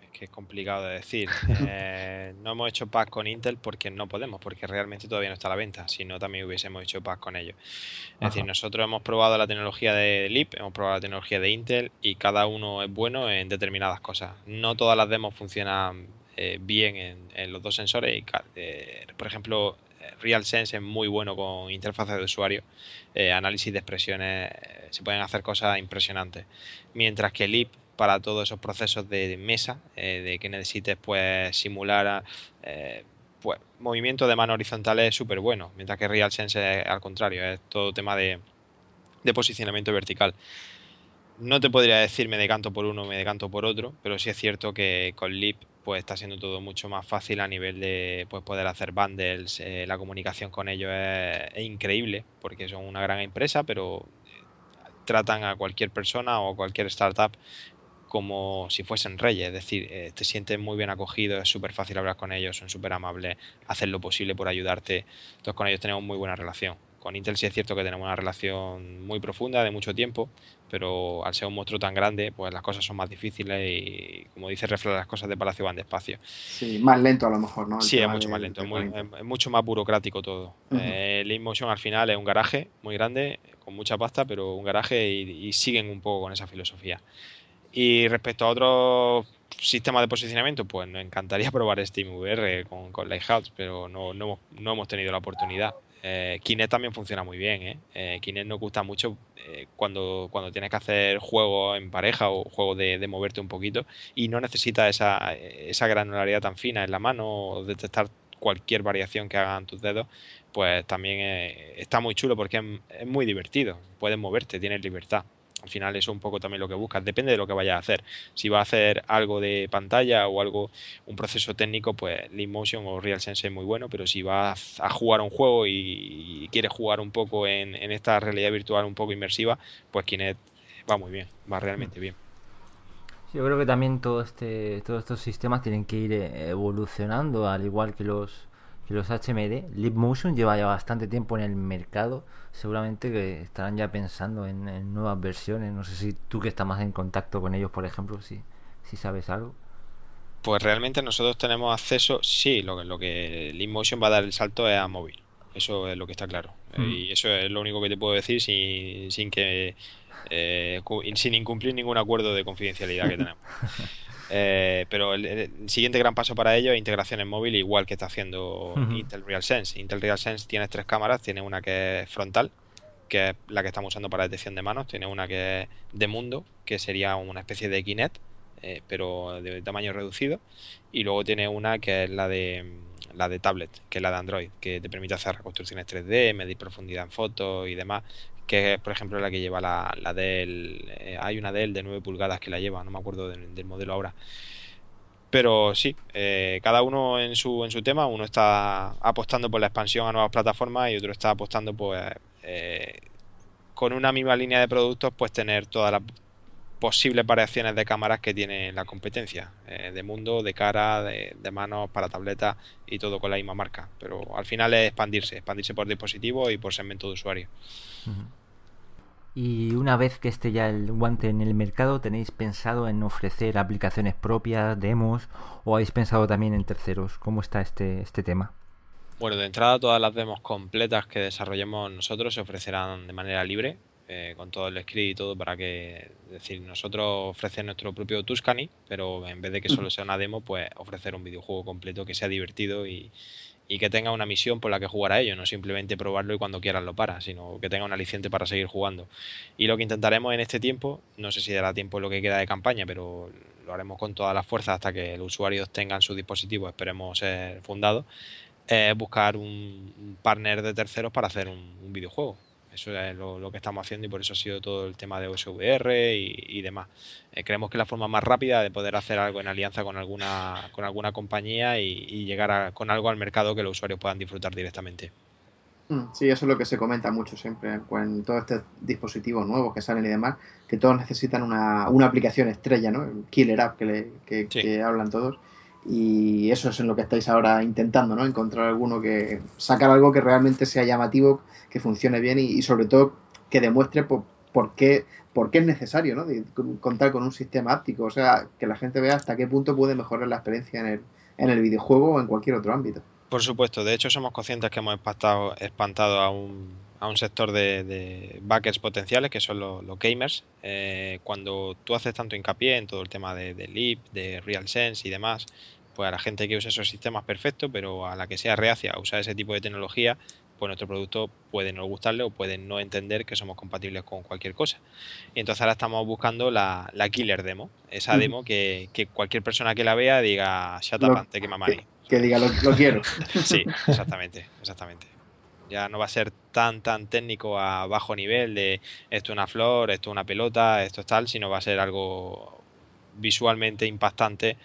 es que es complicado de decir. Eh, no hemos hecho pack con Intel porque no podemos, porque realmente todavía no está a la venta. Si no, también hubiésemos hecho pack con ellos. Es decir, nosotros hemos probado la tecnología de LIP, hemos probado la tecnología de Intel y cada uno es bueno en determinadas cosas. No todas las demos funcionan eh, bien en, los dos sensores. Y, eh, por ejemplo, RealSense es muy bueno con interfaces de usuario, eh, análisis de expresiones, eh, se pueden hacer cosas impresionantes. Mientras que LIP para todos esos procesos de mesa, eh, de que necesites pues simular pues, movimiento de mano horizontal es súper bueno, mientras que RealSense es al contrario, es todo tema de, posicionamiento vertical. no te podría decir me decanto por uno me decanto por otro, pero sí es cierto que con Leap pues está siendo todo mucho más fácil a nivel de pues, poder hacer bundles, eh, la comunicación con ellos es, increíble porque son una gran empresa, pero eh, tratan a cualquier persona o cualquier startup como si fuesen reyes, es decir, eh, te sientes muy bien acogido, es súper fácil hablar con ellos, son súper amables, hacen lo posible por ayudarte, entonces con ellos tenemos muy buena relación. Con Intel sí es cierto que tenemos una relación muy profunda de mucho tiempo, pero al ser un monstruo tan grande, pues las cosas son más difíciles y, como dice Refla, las cosas de Palacio van despacio. Sí, más lento a lo mejor, ¿no? sí, es mucho más lento, es, mucho más burocrático todo. Uh -huh. al final es un garaje muy grande, con mucha pasta, pero un garaje y, siguen un poco con esa filosofía. Y respecto a otros sistemas de posicionamiento, pues nos encantaría probar SteamVR con, con Lighthouse, pero no, no, no hemos tenido la oportunidad. Eh, Kinect también funciona muy bien. ¿eh? eh Kinect nos gusta mucho eh, cuando, cuando tienes que hacer juegos en pareja o juegos de, moverte un poquito y no necesitas esa, esa granularidad tan fina en la mano o detectar cualquier variación que hagan tus dedos, pues también está muy chulo porque es muy divertido. Puedes moverte, tienes libertad. Al final eso es un poco también lo que buscas, depende de lo que vayas a hacer. Si vas a hacer algo de pantalla o algo, un proceso técnico, pues Motion o RealSense es muy bueno, pero si vas a jugar un juego y, quieres jugar un poco en, esta realidad virtual un poco inmersiva, pues Kinect va muy bien, va realmente bien. Yo creo que también todo este, todos estos sistemas tienen que ir eh, evolucionando, al igual que los que los HMD. Motion lleva ya bastante tiempo en el mercado. Seguramente que estarán ya pensando en, nuevas versiones. No sé si tú que estás más en contacto con ellos, por ejemplo, si, si sabes algo. Pues realmente nosotros tenemos acceso, sí, lo que, lo que Motion va a dar el salto es a móvil. Eso es lo que está claro. Mm. Y eso es lo único que te puedo decir sin, sin que eh, sin incumplir ningún acuerdo de confidencialidad que tenemos. Eh, pero el, siguiente gran paso para ello es integración en móvil, igual que está haciendo Intel RealSense. Intel RealSense tiene tres cámaras, tiene una que es frontal, que es la que estamos usando para detección de manos, tiene una que es de mundo, que sería una especie de Kinect, eh, pero de tamaño reducido, y luego tiene una que es la de la de tablet, que es la de Android, que te permite hacer reconstrucciones 3D, medir profundidad en fotos y demás, que es por ejemplo la que lleva la, la Dell, eh, hay una Dell de 9 pulgadas que la lleva, no me acuerdo del, modelo ahora. Pero sí, eh, cada uno en su, en su tema, uno está apostando por la expansión a nuevas plataformas y otro está apostando pues eh, con una misma línea de productos pues tener todas las posibles variaciones de cámaras que tiene la competencia, de mundo, de cara, de, manos, para tabletas y todo con la misma marca. Pero al final es expandirse, expandirse por dispositivo y por segmento de usuario. Y una vez que esté ya el guante en el mercado, ¿tenéis pensado en ofrecer aplicaciones propias, demos, o habéis pensado también en terceros? ¿Cómo está este, este tema? Bueno, de entrada todas las demos completas que desarrollemos nosotros se ofrecerán de manera libre, eh, con todo el script y todo para que, es decir, nosotros ofrecer nuestro propio Tuscany, pero en vez de que solo sea una demo, pues ofrecer un videojuego completo que sea divertido y, y que tenga una misión por la que jugar a ello, no simplemente probarlo y cuando quieras lo para, sino que tenga un aliciente para seguir jugando. Y lo que intentaremos en este tiempo, no sé si dará tiempo lo que queda de campaña, pero lo haremos con todas las fuerzas hasta que los usuarios tengan su dispositivo, esperemos ser fundados, es buscar un partner de terceros para hacer un videojuego. Eso es lo, que estamos haciendo y por eso ha sido todo el tema de OSVR y, demás. Eh, creemos que es la forma más rápida de poder hacer algo en alianza con alguna, con alguna compañía y, llegar con algo al mercado que los usuarios puedan disfrutar directamente. Mm, sí, eso es lo que se comenta mucho siempre con todos estos dispositivos nuevos que salen y demás, que todos necesitan una, aplicación estrella, ¿no? Killer app que, que hablan todos y eso es en lo que estáis ahora intentando, ¿no? Encontrar alguno que sacar algo que realmente sea llamativo, que funcione bien y, sobre todo que demuestre por, qué por qué es necesario, ¿no? contar con un sistema áptico, o sea, que la gente vea hasta qué punto puede mejorar la experiencia en el, en el videojuego o en cualquier otro ámbito. Por supuesto, de hecho somos conscientes que hemos espantado, espantado a un, a un sector de, backers potenciales que son los, gamers. Eh, cuando tú haces tanto hincapié en todo el tema de, de Leap, de RealSense y demás, pues a la gente que usa esos sistemas perfecto, pero a la que sea reacia a usar ese tipo de tecnología, pues nuestro producto puede no gustarle o puede no entender que somos compatibles con cualquier cosa. Y entonces ahora estamos buscando la, killer demo, esa demo que, cualquier persona que la vea diga, shut up, Que, que diga, lo, quiero. sí, exactamente, exactamente. Ya no va a ser tan tan técnico a bajo nivel de esto es una flor, esto es una pelota, esto es tal, sino va a ser algo visualmente impactante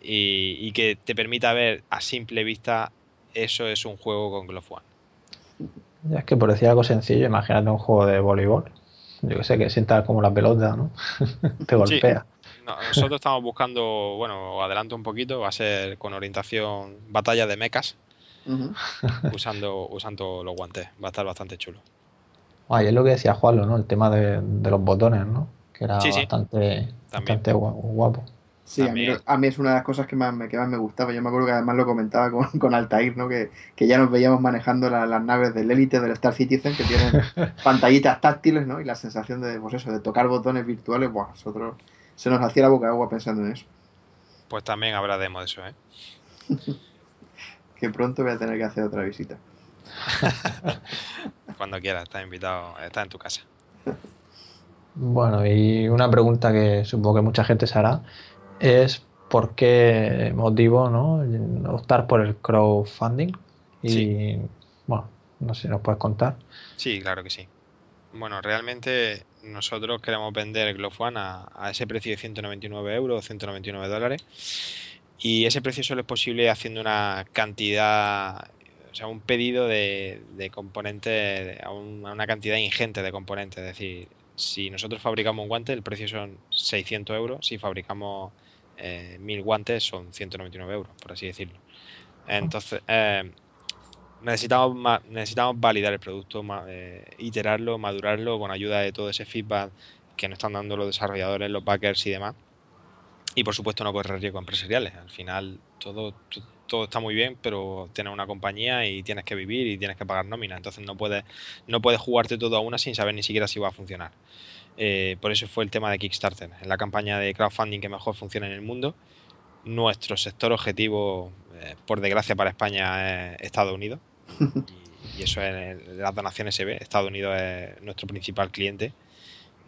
y, que te permita ver a simple vista eso es un juego con Glove One. Ya es que por decir algo sencillo, imagínate un juego de voleibol. Yo que sé, que sienta como la pelota, ¿no? te golpea. nosotros estamos buscando, bueno, adelanto un poquito, va a ser con orientación batalla de mechas, usando, usando los guantes. Va a estar bastante chulo. Ay, es lo que decía Juanlo, ¿no? El tema de, los botones, ¿no? Que era bastante, bastante guapo. Sí, a mí, es una de las cosas que más, me, que más me gustaba. Yo me acuerdo que además lo comentaba con, con Altair, ¿no? Que, ya nos veíamos manejando las naves del Elite del Star Citizen que tienen pantallitas táctiles, ¿no? Y la sensación de, pues eso, de tocar botones virtuales, buah, nosotros se nos hacía la boca agua pensando en eso. Pues también habrá demo de eso, ¿eh? Que pronto voy a tener que hacer otra visita. Cuando quieras, estás invitado, estás en tu casa. Bueno, y una pregunta que supongo que mucha gente se hará es por qué motivo ¿no? optar por el crowdfunding. Y bueno, no sé si nos puedes contar. Sí, claro que sí. Bueno, realmente nosotros queremos vender el Glove One a, ese precio de 199 euros, 199 dólares. Y ese precio solo es posible haciendo una cantidad, o sea, un pedido de, componentes, a, una cantidad ingente de componentes. Es decir, si nosotros fabricamos un guante, el precio son 600 euros. Si fabricamos eh, 1000 guantes, son 199 euros, por así decirlo. Entonces, eh, necesitamos, necesitamos validar el producto, eh, iterarlo, madurarlo con ayuda de todo ese feedback que nos están dando los desarrolladores, los backers y demás. Y por supuesto no correr riesgos empresariales. Al final todo, todo está muy bien, pero tienes una compañía y tienes que vivir y tienes que pagar nómina. Entonces no puedes, no puedes jugarte todo a una sin saber ni siquiera si va a funcionar. Eh, por eso fue el tema de Kickstarter. En la campaña de crowdfunding que mejor funciona en el mundo, nuestro sector objetivo, eh, por desgracia para España, es Estados Unidos. y, eso es las donaciones se ve. Estados Unidos es nuestro principal cliente.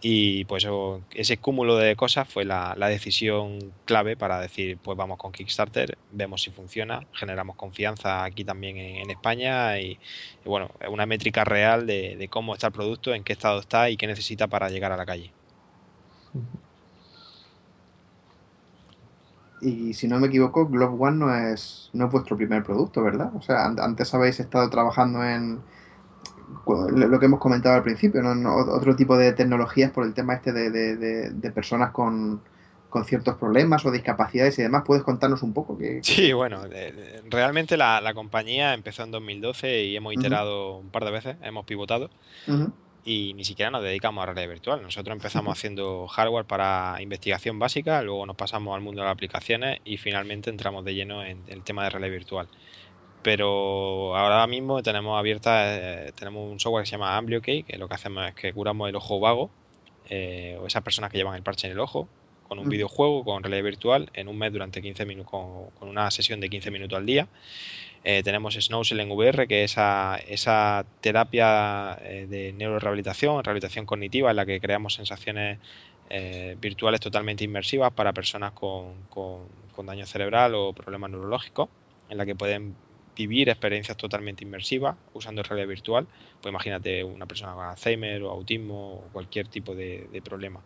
Y pues ese cúmulo de cosas fue la, decisión clave para decir, pues vamos con Kickstarter, vemos si funciona, generamos confianza aquí también en, España y, bueno, es una métrica real de, de, cómo está el producto, en qué estado está y qué necesita para llegar a la calle. Y si no me equivoco, Globe One no es, no es vuestro primer producto, ¿verdad? O sea, antes habéis estado trabajando en lo que hemos comentado al principio, ¿no? otro tipo de tecnologías por el tema este de, personas con, ciertos problemas o discapacidades y demás. ¿Puedes contarnos un poco? Que, Sí, bueno, realmente la, compañía empezó en 2012 y hemos iterado un par de veces, hemos pivotado y ni siquiera nos dedicamos a realidad virtual. Nosotros empezamos haciendo hardware para investigación básica, luego nos pasamos al mundo de las aplicaciones y finalmente entramos de lleno en el tema de realidad virtual. Pero ahora mismo tenemos abierta, eh, tenemos un software que se llama AmblioK, que lo que hacemos es que curamos el ojo vago, eh, o esas personas que llevan el parche en el ojo, con un videojuego, con realidad virtual, en un mes durante 15 minutos, con, una sesión de 15 minutos al día. Eh, tenemos Snowsell en VR, que es esa, esa terapia de neurorehabilitación, rehabilitación cognitiva, en la que creamos sensaciones eh, virtuales totalmente inmersivas para personas con, con, daño cerebral o problemas neurológicos, en la que pueden vivir experiencias totalmente inmersivas usando realidad virtual. Pues imagínate una persona con Alzheimer o autismo o cualquier tipo de, problema.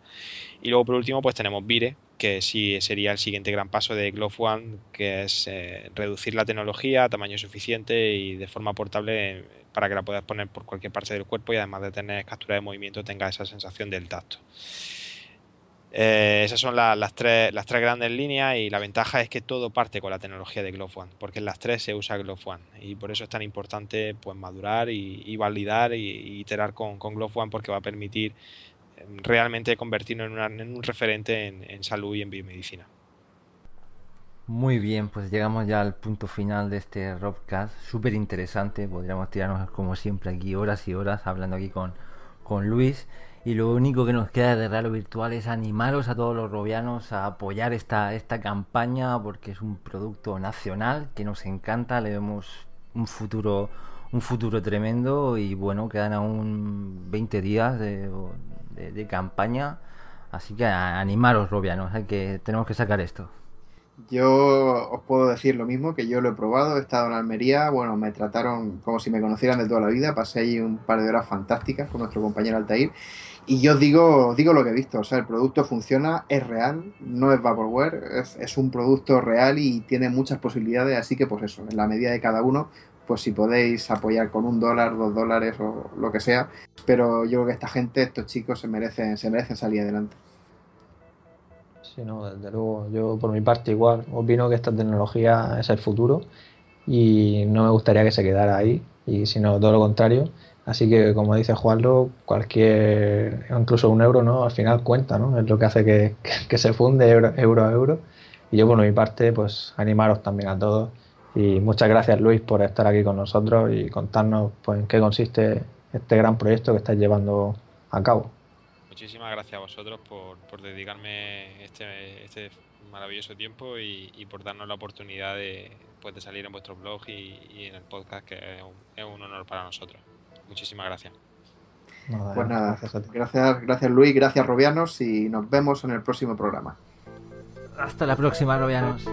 Y luego por último pues tenemos Vire, que sí sería el siguiente gran paso de Glove One, que es eh, reducir la tecnología a tamaño suficiente y de forma portable para que la puedas poner por cualquier parte del cuerpo y además de tener captura de movimiento tenga esa sensación del tacto. Eh, esas son las, tres, las tres grandes líneas y la ventaja es que todo parte con la tecnología de Glove One, porque en las tres se usa Glove One y por eso es tan importante pues madurar y, validar y, iterar con, con, One porque va a permitir eh, realmente convertirnos en, un referente en, salud y en biomedicina. Muy bien, pues llegamos ya al punto final de este Robcast, súper interesante, podríamos tirarnos como siempre aquí horas y horas hablando aquí con Luis. Y lo único que nos queda de Real Virtual es animaros a todos los robianos a apoyar esta, esta campaña porque es un producto nacional que nos encanta, le vemos un futuro un futuro tremendo y bueno, quedan aún 20 días de, campaña, así que animaros robianos, hay que tenemos que sacar esto. Yo os puedo decir lo mismo, que yo lo he probado, he estado en Almería, bueno, me trataron como si me conocieran de toda la vida, pasé ahí un par de horas fantásticas con nuestro compañero Altair y yo digo, digo lo que he visto, o sea, el producto funciona, es real, no es vaporware, es, es un producto real y tiene muchas posibilidades, así que pues eso, en la medida de cada uno, pues si podéis apoyar con un dólar, dos dólares o lo que sea, pero yo creo que esta gente, estos chicos se merecen, se merecen salir adelante. Sí, no, desde luego. Yo por mi parte igual opino que esta tecnología es el futuro y no me gustaría que se quedara ahí, y sino todo lo contrario. Así que, como dice Juanlo, cualquier, incluso un euro, ¿no? Al final cuenta, ¿no? Es lo que hace que, se funde euro, a euro. Y yo, por mi parte, pues animaros también a todos. Y muchas gracias, Luis, por estar aquí con nosotros y contarnos pues, en qué consiste este gran proyecto que estáis llevando a cabo muchísimas gracias a vosotros por, dedicarme este, este, maravilloso tiempo y, por darnos la oportunidad de, pues, de salir en vuestro blog y, en el podcast, que es un, honor para nosotros. Muchísimas gracias. pues nada, gracias, gracias, Luis, gracias Robianos y nos vemos en el próximo programa. Hasta la próxima, Robianos.